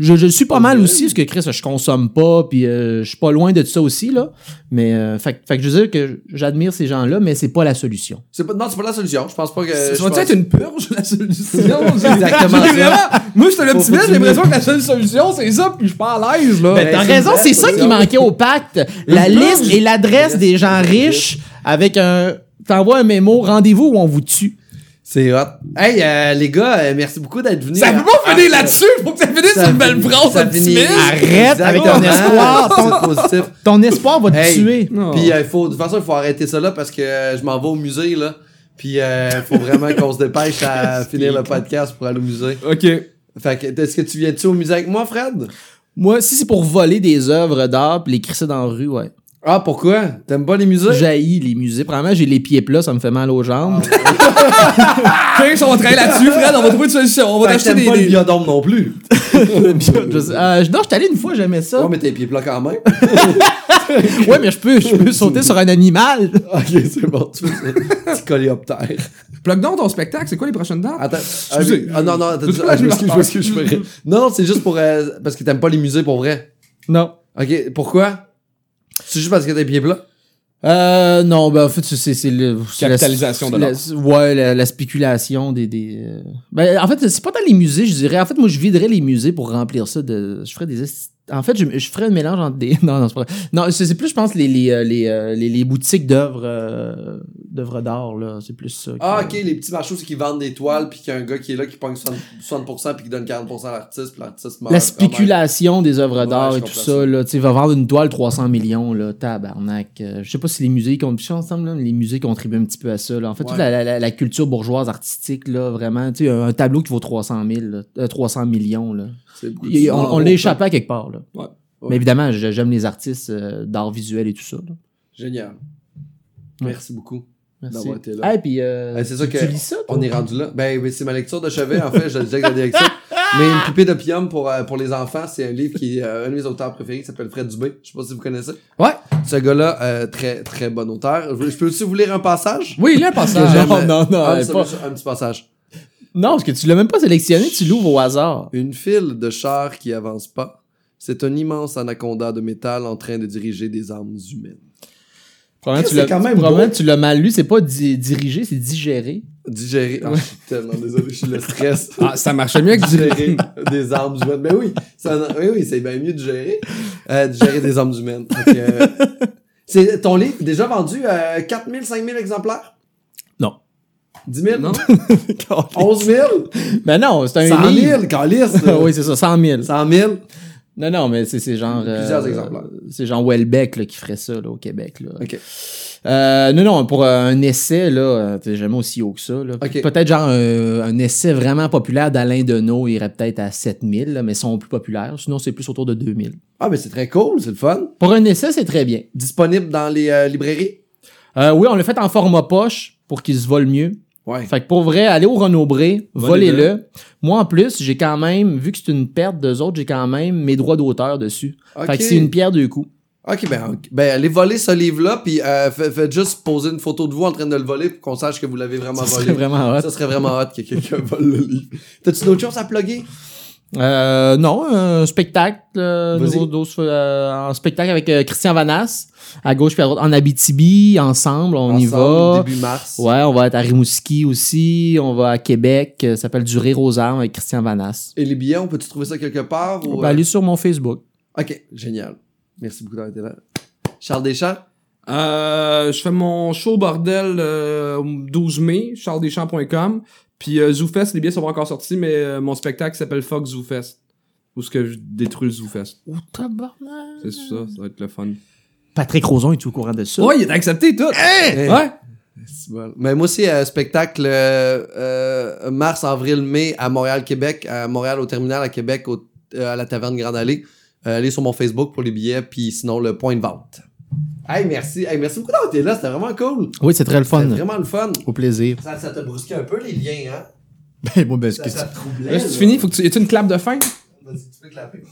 [SPEAKER 3] je, je suis pas mal aussi, parce que Chris, je consomme pas, puis euh, je suis pas loin de ça aussi, là. Mais, euh, fait, que- fait que je veux dire que j'admire ces gens-là, mais c'est pas la solution.
[SPEAKER 1] C'est pas, non, c'est pas la solution. Je pense pas que.
[SPEAKER 2] Ça va
[SPEAKER 1] pense-
[SPEAKER 2] être une purge, la solution?
[SPEAKER 1] Exactement
[SPEAKER 2] vraiment- Moi, j'étais l'optimiste, j'ai l'impression que la seule solution, c'est ça, puis je suis pas à l'aise, là.
[SPEAKER 3] Ben, t'as
[SPEAKER 1] c'est
[SPEAKER 3] raison, c'est ça qui manquait au pacte. La liste et l'adresse des gens riches avec un. T'envoies un mémo, rendez-vous où on vous tue.
[SPEAKER 1] C'est hot. Hey, euh, les gars, euh, merci beaucoup d'être venus.
[SPEAKER 2] ça peut pas finir là-dessus, faut que ça finisse sur une belle
[SPEAKER 1] finit-
[SPEAKER 2] optimiste.
[SPEAKER 3] Arrête avec ton espoir, ton-
[SPEAKER 1] positif.
[SPEAKER 3] Ton espoir va te
[SPEAKER 1] Hey.
[SPEAKER 3] tuer.
[SPEAKER 2] Non.
[SPEAKER 1] Puis euh, il faut, de toute façon, il faut arrêter ça là parce que euh, je m'en vais au musée là. Puis il faut vraiment qu'on se dépêche à finir le podcast pour aller au musée.
[SPEAKER 2] Ok.
[SPEAKER 1] Fait que est-ce que tu viens-tu au musée avec moi, Fred?
[SPEAKER 3] Moi, si c'est pour voler des œuvres d'art pis les crisser dans la rue, ouais.
[SPEAKER 1] Ah, pourquoi? T'aimes pas les musées?
[SPEAKER 3] J'haïs les musées. Premièrement, j'ai les pieds plats, ça me fait mal aux jambes.
[SPEAKER 2] Ok, on va travailler là-dessus, Fred, on va trouver une solution. On va
[SPEAKER 1] que
[SPEAKER 2] t'acheter des.
[SPEAKER 1] pas le
[SPEAKER 2] des-
[SPEAKER 1] biodôme non plus.
[SPEAKER 3] Je sais- euh, non, je suis allé une fois, j'aimais ça.
[SPEAKER 1] Ouais, mais tes pieds plats quand même.
[SPEAKER 3] Ouais, mais je peux, je peux sauter sur un animal.
[SPEAKER 1] ok, c'est bon. Tu fais ça. Petit coléoptère.
[SPEAKER 2] Plug donc ton spectacle, c'est quoi les prochaines dates?
[SPEAKER 1] Attends.
[SPEAKER 2] Excusez.
[SPEAKER 1] Ah, non, non, attends, ah, je m'excuse, je
[SPEAKER 2] je
[SPEAKER 1] m'excuse, je ferai. Non, non, c'est juste pour. euh, parce que t'aimes pas les musées pour vrai.
[SPEAKER 3] Non.
[SPEAKER 1] Ok, pourquoi? C'est juste parce que t'as les pieds plats?
[SPEAKER 3] Euh, non, ben, en fait, c'est, c'est le. c'est la-
[SPEAKER 2] Capitalisation de
[SPEAKER 3] la- Ouais, la, la spéculation des. des euh, Ben, en fait, c'est pas dans les musées, je dirais. En fait, moi, je viderais les musées pour remplir ça de. Je ferais des. En fait, je, je ferais un mélange entre des. Non, non, c'est pas. Non, c'est, plus, je pense, les, les, euh, les, euh, les, les boutiques d'œuvres, euh, d'œuvres d'art, là. C'est plus ça.
[SPEAKER 1] Ah, ok, les petits marchés qui vendent des toiles, puis qu'il y a un gars qui est là qui pogne 60%, 60% puis qui donne 40% à l'artiste, puis l'artiste meurt.
[SPEAKER 3] La spéculation des œuvres d'art et tout ça,
[SPEAKER 1] ça.
[SPEAKER 3] là, tu sais, va vendre une toile 300 millions, là, tabarnak. Euh, je sais pas si les musées, con- je sais ensemble, là, les musées contribuent un petit peu à ça, là. En fait, toute la, la- la culture bourgeoise artistique, là, vraiment, tu sais, un, un tableau qui vaut 300 000, là, euh, 300 millions, là. Il- on on l'a échappé à quelque part, là.
[SPEAKER 2] Ouais.
[SPEAKER 1] Ouais.
[SPEAKER 3] Mais évidemment, j'ai- j'aime les artistes euh, d'art visuel et tout ça, là.
[SPEAKER 1] Génial. Merci beaucoup.
[SPEAKER 3] Merci.
[SPEAKER 1] D'avoir été là.
[SPEAKER 3] Puis, euh,
[SPEAKER 1] c'est ça
[SPEAKER 3] tu-
[SPEAKER 1] que-
[SPEAKER 3] tu lis ça, toi?
[SPEAKER 1] On est rendu là. Ben, c'est ma lecture de chevet, en fait, je le disais avec la direction. Mais Une poupée d'opium pour, euh, pour les enfants, c'est un livre qui est euh, un de mes auteurs préférés qui s'appelle Fred Dubé. Je sais pas si vous connaissez.
[SPEAKER 3] Ouais.
[SPEAKER 1] Ce gars-là, euh, très, très bon auteur. Je peux aussi vous lire un passage?
[SPEAKER 2] Oui, là, le
[SPEAKER 1] Que
[SPEAKER 2] passage.
[SPEAKER 1] j'aime.
[SPEAKER 3] non, non, non,
[SPEAKER 1] Ah,
[SPEAKER 3] pas-
[SPEAKER 1] Un petit passage.
[SPEAKER 3] Non, parce que tu l'as même pas sélectionné, tu l'ouvres au hasard.
[SPEAKER 1] Une file de chars qui avance pas. C'est un immense anaconda de métal en train de diriger des armes humaines.
[SPEAKER 3] Probablement, tu
[SPEAKER 1] C'est
[SPEAKER 3] l'as,
[SPEAKER 1] quand même
[SPEAKER 3] probablement, tu l'as mal lu, c'est pas di- dirigé, c'est digéré.
[SPEAKER 1] Digérer. Ah, je suis tellement désolé, je suis le stress.
[SPEAKER 2] Ah, ça marchait mieux que
[SPEAKER 1] digérer des armes humaines. Ben oui, ça, oui, oui, c'est bien mieux de gérer. Euh, de gérer des armes humaines. Euh, c'est ton livre déjà vendu à 4000, 5000 exemplaires?
[SPEAKER 3] Non.
[SPEAKER 1] 10 000?
[SPEAKER 2] Non?
[SPEAKER 1] 11 000?
[SPEAKER 3] Ben non, c'est un
[SPEAKER 1] 100
[SPEAKER 3] livre.
[SPEAKER 1] 000, calice!
[SPEAKER 3] oui, c'est ça, 100 000.
[SPEAKER 1] 100 000?
[SPEAKER 3] Non, non, mais c'est, c'est genre...
[SPEAKER 1] Plusieurs
[SPEAKER 3] euh,
[SPEAKER 1] exemplaires.
[SPEAKER 3] C'est genre Welbeck là, qui ferait ça là, au Québec. Là.
[SPEAKER 1] OK.
[SPEAKER 3] Euh, non, non, pour euh, un essai, là, euh, t'es jamais aussi haut que ça. Là. Peut-être genre un, un essai vraiment populaire d'Alain Deneau irait peut-être à 7000, là, mais sont plus populaires. Sinon, c'est plus autour de 2000.
[SPEAKER 1] Ah, mais c'est très cool, c'est le fun.
[SPEAKER 3] Pour un essai, c'est très bien.
[SPEAKER 1] Disponible dans les euh, librairies?
[SPEAKER 3] Euh, oui, on l'a fait en format poche pour qu'il se vole mieux.
[SPEAKER 1] Ouais.
[SPEAKER 3] Fait que pour vrai, allez au Renaud-Bré,
[SPEAKER 2] Volez-le.
[SPEAKER 3] volez-le. Moi, en plus, j'ai quand même, vu que c'est une perte d'eux autres, j'ai quand même mes droits d'auteur dessus.
[SPEAKER 1] Ok.
[SPEAKER 3] Fait que c'est une pierre deux coups.
[SPEAKER 1] Ok, ben, ben allez voler ce livre-là, puis euh, fa- faites juste poser une photo de vous en train de le voler pour qu'on sache que vous l'avez vraiment
[SPEAKER 3] Ça
[SPEAKER 1] volé.
[SPEAKER 3] serait vraiment hot.
[SPEAKER 1] Ça serait vraiment hot que quelqu'un vole le livre. T'as-tu d'autres choses à plugger?
[SPEAKER 3] Euh, non, un spectacle, euh, nouveau dose, euh, un spectacle avec euh, Christian Vanas, à gauche puis à droite, en Abitibi, ensemble, on y va.
[SPEAKER 1] Début mars.
[SPEAKER 3] Ouais, on va être à Rimouski aussi, on va à Québec, euh, ça s'appelle Du rire aux armes avec Christian Vanas.
[SPEAKER 1] Et les billets, on peut-tu trouver ça quelque part?
[SPEAKER 3] On
[SPEAKER 1] Ou,
[SPEAKER 3] peut
[SPEAKER 1] euh,
[SPEAKER 3] aller sur mon Facebook.
[SPEAKER 1] Ok, génial. Merci beaucoup d'avoir été là. Charles Deschamps?
[SPEAKER 2] Euh, je fais mon show bordel euh, au 12 mai, charlesdeschamps.com. Puis euh, ZooFest, les billets sont pas encore sortis, mais euh, mon spectacle s'appelle Fuck ZooFest. Où ce que je détruis le ZooFest.
[SPEAKER 3] Oh, tabarnak.
[SPEAKER 2] C'est ça, ça va être le fun.
[SPEAKER 3] Patrick Roson est au courant de ça?
[SPEAKER 2] Ouais, il est accepté tout.
[SPEAKER 1] Hey!
[SPEAKER 2] Ouais.
[SPEAKER 1] C'est bon. Mais moi aussi, euh, spectacle euh, euh, mars, avril, mai à Montréal, Québec, à Montréal au terminal, à Québec, au- euh, à la taverne Grande Allée. Euh, allez sur mon Facebook pour les billets, puis sinon le point de vente. Hey, merci. Hey, merci beaucoup d'avoir été là, c'était vraiment cool.
[SPEAKER 3] Oui, c'est très le fun.
[SPEAKER 1] C'était vraiment le fun.
[SPEAKER 3] Au plaisir.
[SPEAKER 1] Ça, ça t'a brusqué un peu les liens, hein?
[SPEAKER 3] Ben, bon, ben,
[SPEAKER 1] Ça,
[SPEAKER 3] que
[SPEAKER 1] ça te troublait.
[SPEAKER 2] Là, si tu finis, faut que tu. Y a-tu une clap de fin?
[SPEAKER 1] Vas-y, tu peux clapper.